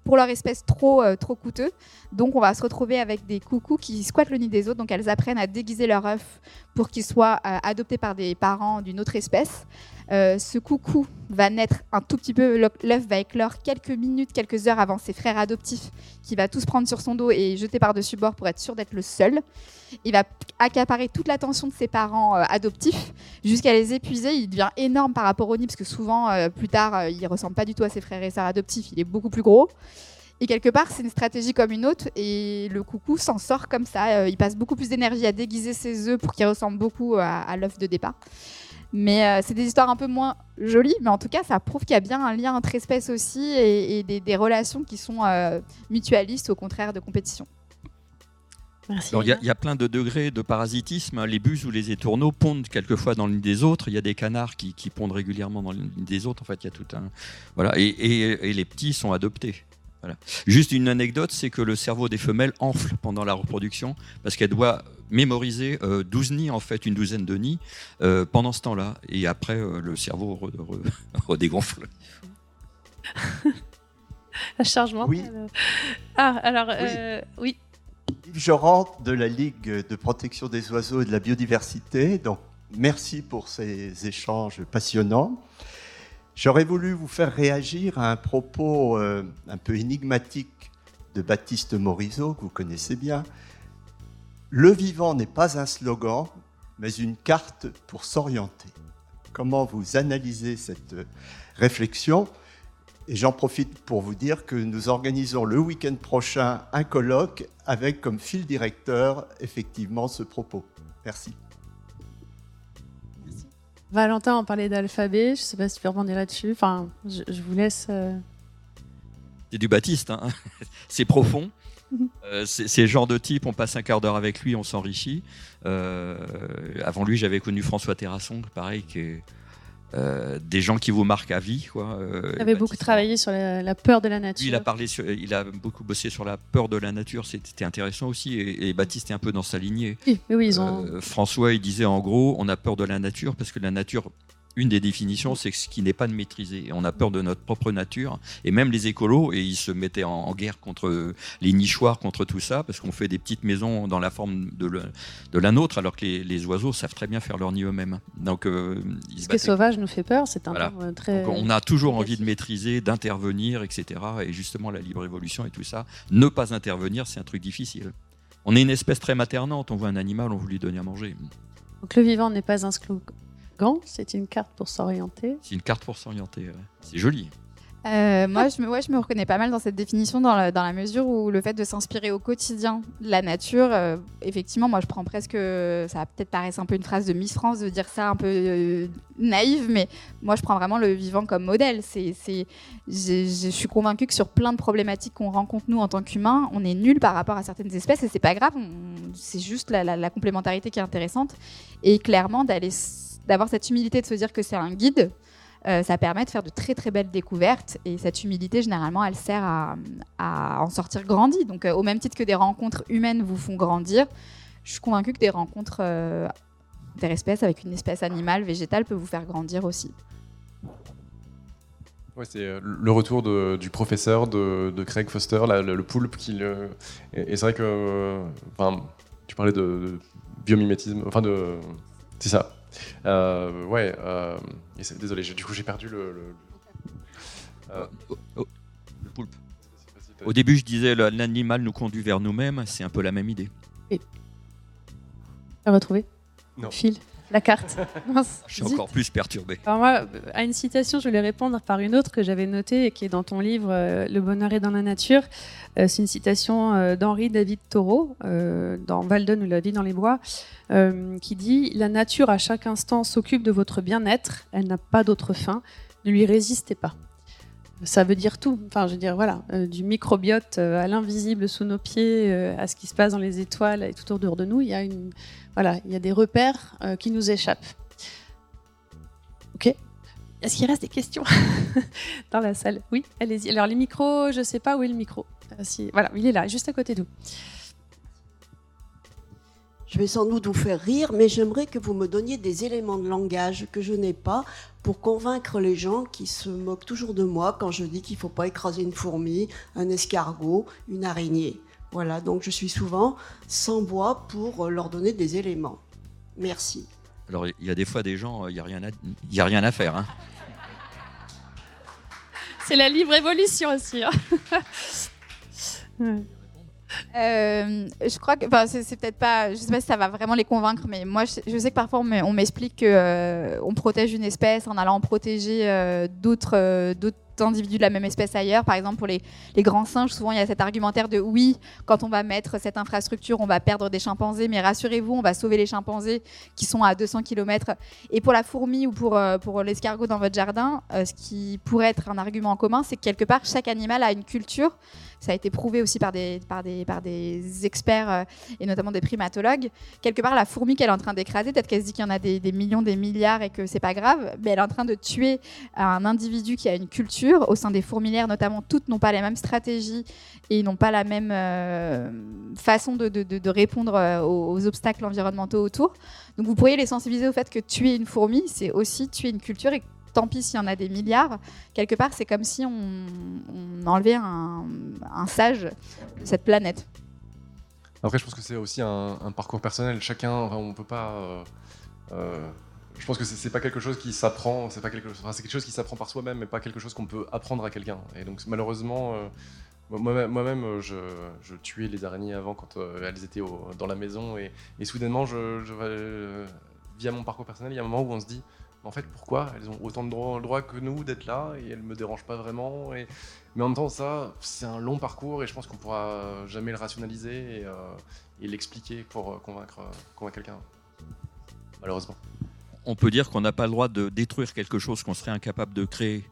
pour leur espèce trop, euh, trop coûteux. Donc, on va se retrouver avec des coucous qui squattent le nid des autres. Donc, elles apprennent à déguiser leur œuf pour qu'il soit euh, adopté par des parents d'une autre espèce. Euh, ce coucou va naître un tout petit peu, l'œuf- va éclore quelques minutes, quelques heures avant ses frères adoptifs, qui va tous prendre sur son dos et jeter par-dessus bord pour être sûr d'être le seul. Il va accaparer toute l'attention de ses parents euh, adoptifs jusqu'à les épuiser. Il devient énorme par rapport au nid, parce que souvent, euh, plus tard, il ressemble pas du tout à ses frères et sœurs adoptifs, il est beaucoup plus gros. Et quelque part, c'est une stratégie comme une autre, et le coucou s'en sort comme ça. Il passe beaucoup plus d'énergie à déguiser ses œufs pour qu'ils ressemblent beaucoup à, à l'œuf de départ. Mais euh, c'est des histoires un peu moins jolies, mais en tout cas, ça prouve qu'il y a bien un lien entre espèces aussi et, et des, des relations qui sont euh, mutualistes, au contraire de compétition. Merci. Alors, il y, a- Aïna. il y a plein de degrés de parasitisme. Les buses ou les étourneaux pondent quelquefois dans nid des autres. Il y a des canards qui, qui pondent régulièrement dans nid des autres. En fait, il y a tout un. Voilà. Et, et- et les petits sont adoptés. Voilà. Juste une anecdote, c'est que le cerveau des femelles enfle pendant la reproduction parce qu'elle doit mémoriser 12 nids, en fait, une douzaine de nids, pendant ce temps-là. Et après, le cerveau redégonfle. la charge mentale. Oui. Ah, alors, oui. Je rentre de la Ligue de protection des oiseaux et de la biodiversité. Donc, merci pour ces échanges passionnants. J'aurais voulu vous faire réagir à un propos euh, un peu énigmatique de Baptiste Morisot, que vous connaissez bien. Le vivant n'est pas un slogan, mais une carte pour s'orienter. Comment vous analysez cette réflexion? Et j'en profite pour vous dire que nous organisons le week-end prochain un colloque avec comme fil directeur effectivement ce propos. Merci. Valentin en parlait d'alphabet, je ne sais pas si tu peux rebondir là-dessus. Enfin, je, vous laisse. Euh. C'est du Baptiste, hein. c'est profond. Euh, c'est le genre de type, on passe un quart d'heure avec lui, on s'enrichit. Euh, avant lui, j'avais connu François Terrasson, pareil, qui est euh, des gens qui vous marquent à vie. Quoi. Euh, il avait beaucoup travaillé sur la, peur de la nature. il a, parlé il a beaucoup bossé sur la peur de la nature, c'était intéressant aussi. Et, Baptiste est un peu dans sa lignée. Oui, oui, ils ont... Euh, François, il disait en gros, on a peur de la nature parce que la nature une des définitions, c'est ce qui n'est pas de maîtriser. On a peur de notre propre nature. Et même les écolos, et ils se mettaient en, guerre contre les nichoirs, contre tout ça, parce qu'on fait des petites maisons dans la forme de, de la nôtre, alors que les, oiseaux savent très bien faire leur nid eux-mêmes. Donc, euh, ce qui est sauvage nous fait peur, c'est un voilà. très. on a toujours envie de maîtriser, d'intervenir, etc. Et justement, la libre évolution et tout ça, ne pas intervenir, c'est un truc difficile. On est une espèce très maternante. On voit un animal, on veut lui donner à manger. Donc le vivant n'est pas un c'est une carte pour s'orienter. C'est une carte pour s'orienter, c'est joli. Euh, moi, je me, ouais, je me reconnais pas mal dans cette définition, dans la, dans la mesure où le fait de s'inspirer au quotidien de la nature, euh, effectivement, moi, je prends presque, ça va peut-être paraître un peu une phrase de Miss France de dire ça un peu euh, naïve, mais moi, je prends vraiment le vivant comme modèle. C'est, c'est, je suis convaincue que sur plein de problématiques qu'on rencontre nous en tant qu'humains, on est nul par rapport à certaines espèces et c'est pas grave. c'est juste la, la complémentarité qui est intéressante et clairement d'aller d'avoir cette humilité de se dire que c'est un guide, euh, ça permet de faire de très très belles découvertes. Et cette humilité, généralement, elle sert à, en sortir grandi. Donc, euh, au même titre que des rencontres humaines vous font grandir, je suis convaincue que des rencontres euh, interespèces avec une espèce animale, végétale, peuvent vous faire grandir aussi. Ouais, c'est le retour du professeur de, Craig Foster, le, poulpe. Qui et, c'est vrai que. tu parlais de, de biomimétisme. Enfin, de. C'est ça. Euh, ouais, euh, désolé, du coup j'ai perdu le. le, euh, le poulpe. Au début, je disais l'animal nous conduit vers nous-mêmes, c'est un peu la même idée. Et... Tu retrouvé Non. Fil la carte. je suis encore plus perturbé. Alors moi, à une citation, je voulais répondre par une autre que j'avais notée et qui est dans ton livre euh, Le bonheur est dans la nature. Euh, c'est une citation euh, d'Henri David Thoreau dans Valdon ou La vie dans les bois, qui dit La nature à chaque instant s'occupe de votre bien-être. Elle n'a pas d'autre fin. Ne lui résistez pas ça veut dire tout. Enfin, je veux dire, voilà, du microbiote à l'invisible sous nos pieds, à ce qui se passe dans les étoiles et tout autour de nous, il y a une, voilà, il y a des repères euh, qui nous échappent. Ok Est-ce qu'il reste des questions dans la salle? Oui, allez-y. Alors les micros, je ne sais pas où est le micro. Euh. Voilà, il est là, juste à côté vous. Je vais sans doute vous faire rire, mais j'aimerais que vous me donniez des éléments de langage que je n'ai pas pour convaincre les gens qui se moquent toujours de moi quand je dis qu'il ne faut pas écraser une fourmi, un escargot, une araignée. Voilà, donc je suis souvent sans bois pour euh, leur donner des éléments. Merci. Alors il y a des fois des gens, il n'y a, rien à, a rien à faire. Hein. C'est la libre évolution aussi. Hein. Euh, je crois que c'est peut-être pas, je sais pas si ça va vraiment les convaincre, mais moi je, sais que parfois on m'explique qu'on euh, protège une espèce en allant protéger d'autres d'autres individus de la même espèce ailleurs. Par exemple, pour les, grands singes, souvent il y a cet argumentaire de oui, quand on va mettre cette infrastructure, on va perdre des chimpanzés, mais rassurez-vous, on va sauver les chimpanzés qui sont à 200 km. Et pour la fourmi ou pour, euh, pour l'escargot dans votre jardin, euh, ce qui pourrait être un argument en commun, c'est que quelque part, chaque animal a une culture ça a été prouvé aussi par des, par des, par des experts euh, et notamment des primatologues. Quelque part, la fourmi qu'elle est en train d'écraser, peut-être qu'elle se dit qu'il y en a des, millions, des milliards et que c'est pas grave, mais elle est en train de tuer un individu qui a une culture. Au sein des fourmilières, notamment, toutes n'ont pas les mêmes stratégies et n'ont pas la même euh, façon de, répondre euh, aux, obstacles environnementaux autour. Donc vous pourriez les sensibiliser au fait que tuer une fourmi, c'est aussi tuer une culture tant pis s'il y en a des milliards, quelque part, c'est comme si on, enlevait un, sage de cette planète. Après, je pense que c'est aussi un, parcours personnel. Chacun, enfin, on peut pas. Euh, euh, je pense que c'est pas quelque chose qui s'apprend. C'est pas quelque, enfin, quelque chose qui s'apprend par soi-même, mais pas quelque chose qu'on peut apprendre à quelqu'un. Et donc, malheureusement. Euh, moi-même, moi je, tuais les araignées avant quand elles étaient dans la maison et, soudainement, via mon parcours personnel, il y a un moment où on se dit en fait, pourquoi Elles ont autant de droits droit que nous d'être là et elles me dérangent pas vraiment. Mais en même temps, ça, c'est un long parcours et je pense qu'on pourra jamais le rationaliser et, euh, et l'expliquer pour convaincre, convaincre quelqu'un. Malheureusement. On peut dire qu'on n'a pas le droit de détruire quelque chose qu'on serait incapable de créer,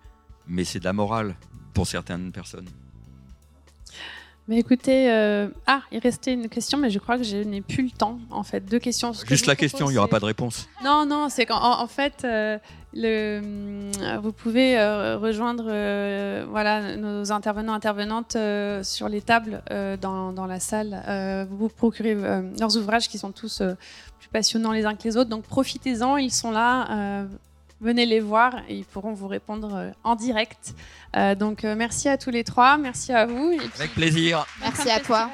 mais c'est de la morale pour certaines personnes. Mais écoutez, euh... ah, il restait une question, mais je crois que je n'ai plus le temps. En fait, deux questions. Ce Juste la question, il n'y aura pas de réponse. Non, non, c'est qu'en en fait, euh, le, vous pouvez euh, rejoindre euh, voilà, nos intervenants intervenantes euh, sur les tables dans, dans, la salle. vous vous procurez leurs ouvrages qui sont tous plus passionnants les uns que les autres. Donc profitez-en, ils sont là venez les voir et ils pourront vous répondre en direct. Euh, donc euh, merci à tous les trois, merci à vous. Et Avec plaisir. Merci à toi.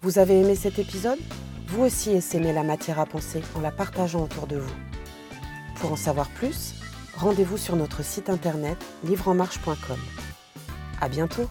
Vous avez aimé cet épisode? Vous aussi essaimez la matière à penser en la partageant autour de vous. Pour en savoir plus, rendez-vous sur notre site internet livreenmarche.com. À bientôt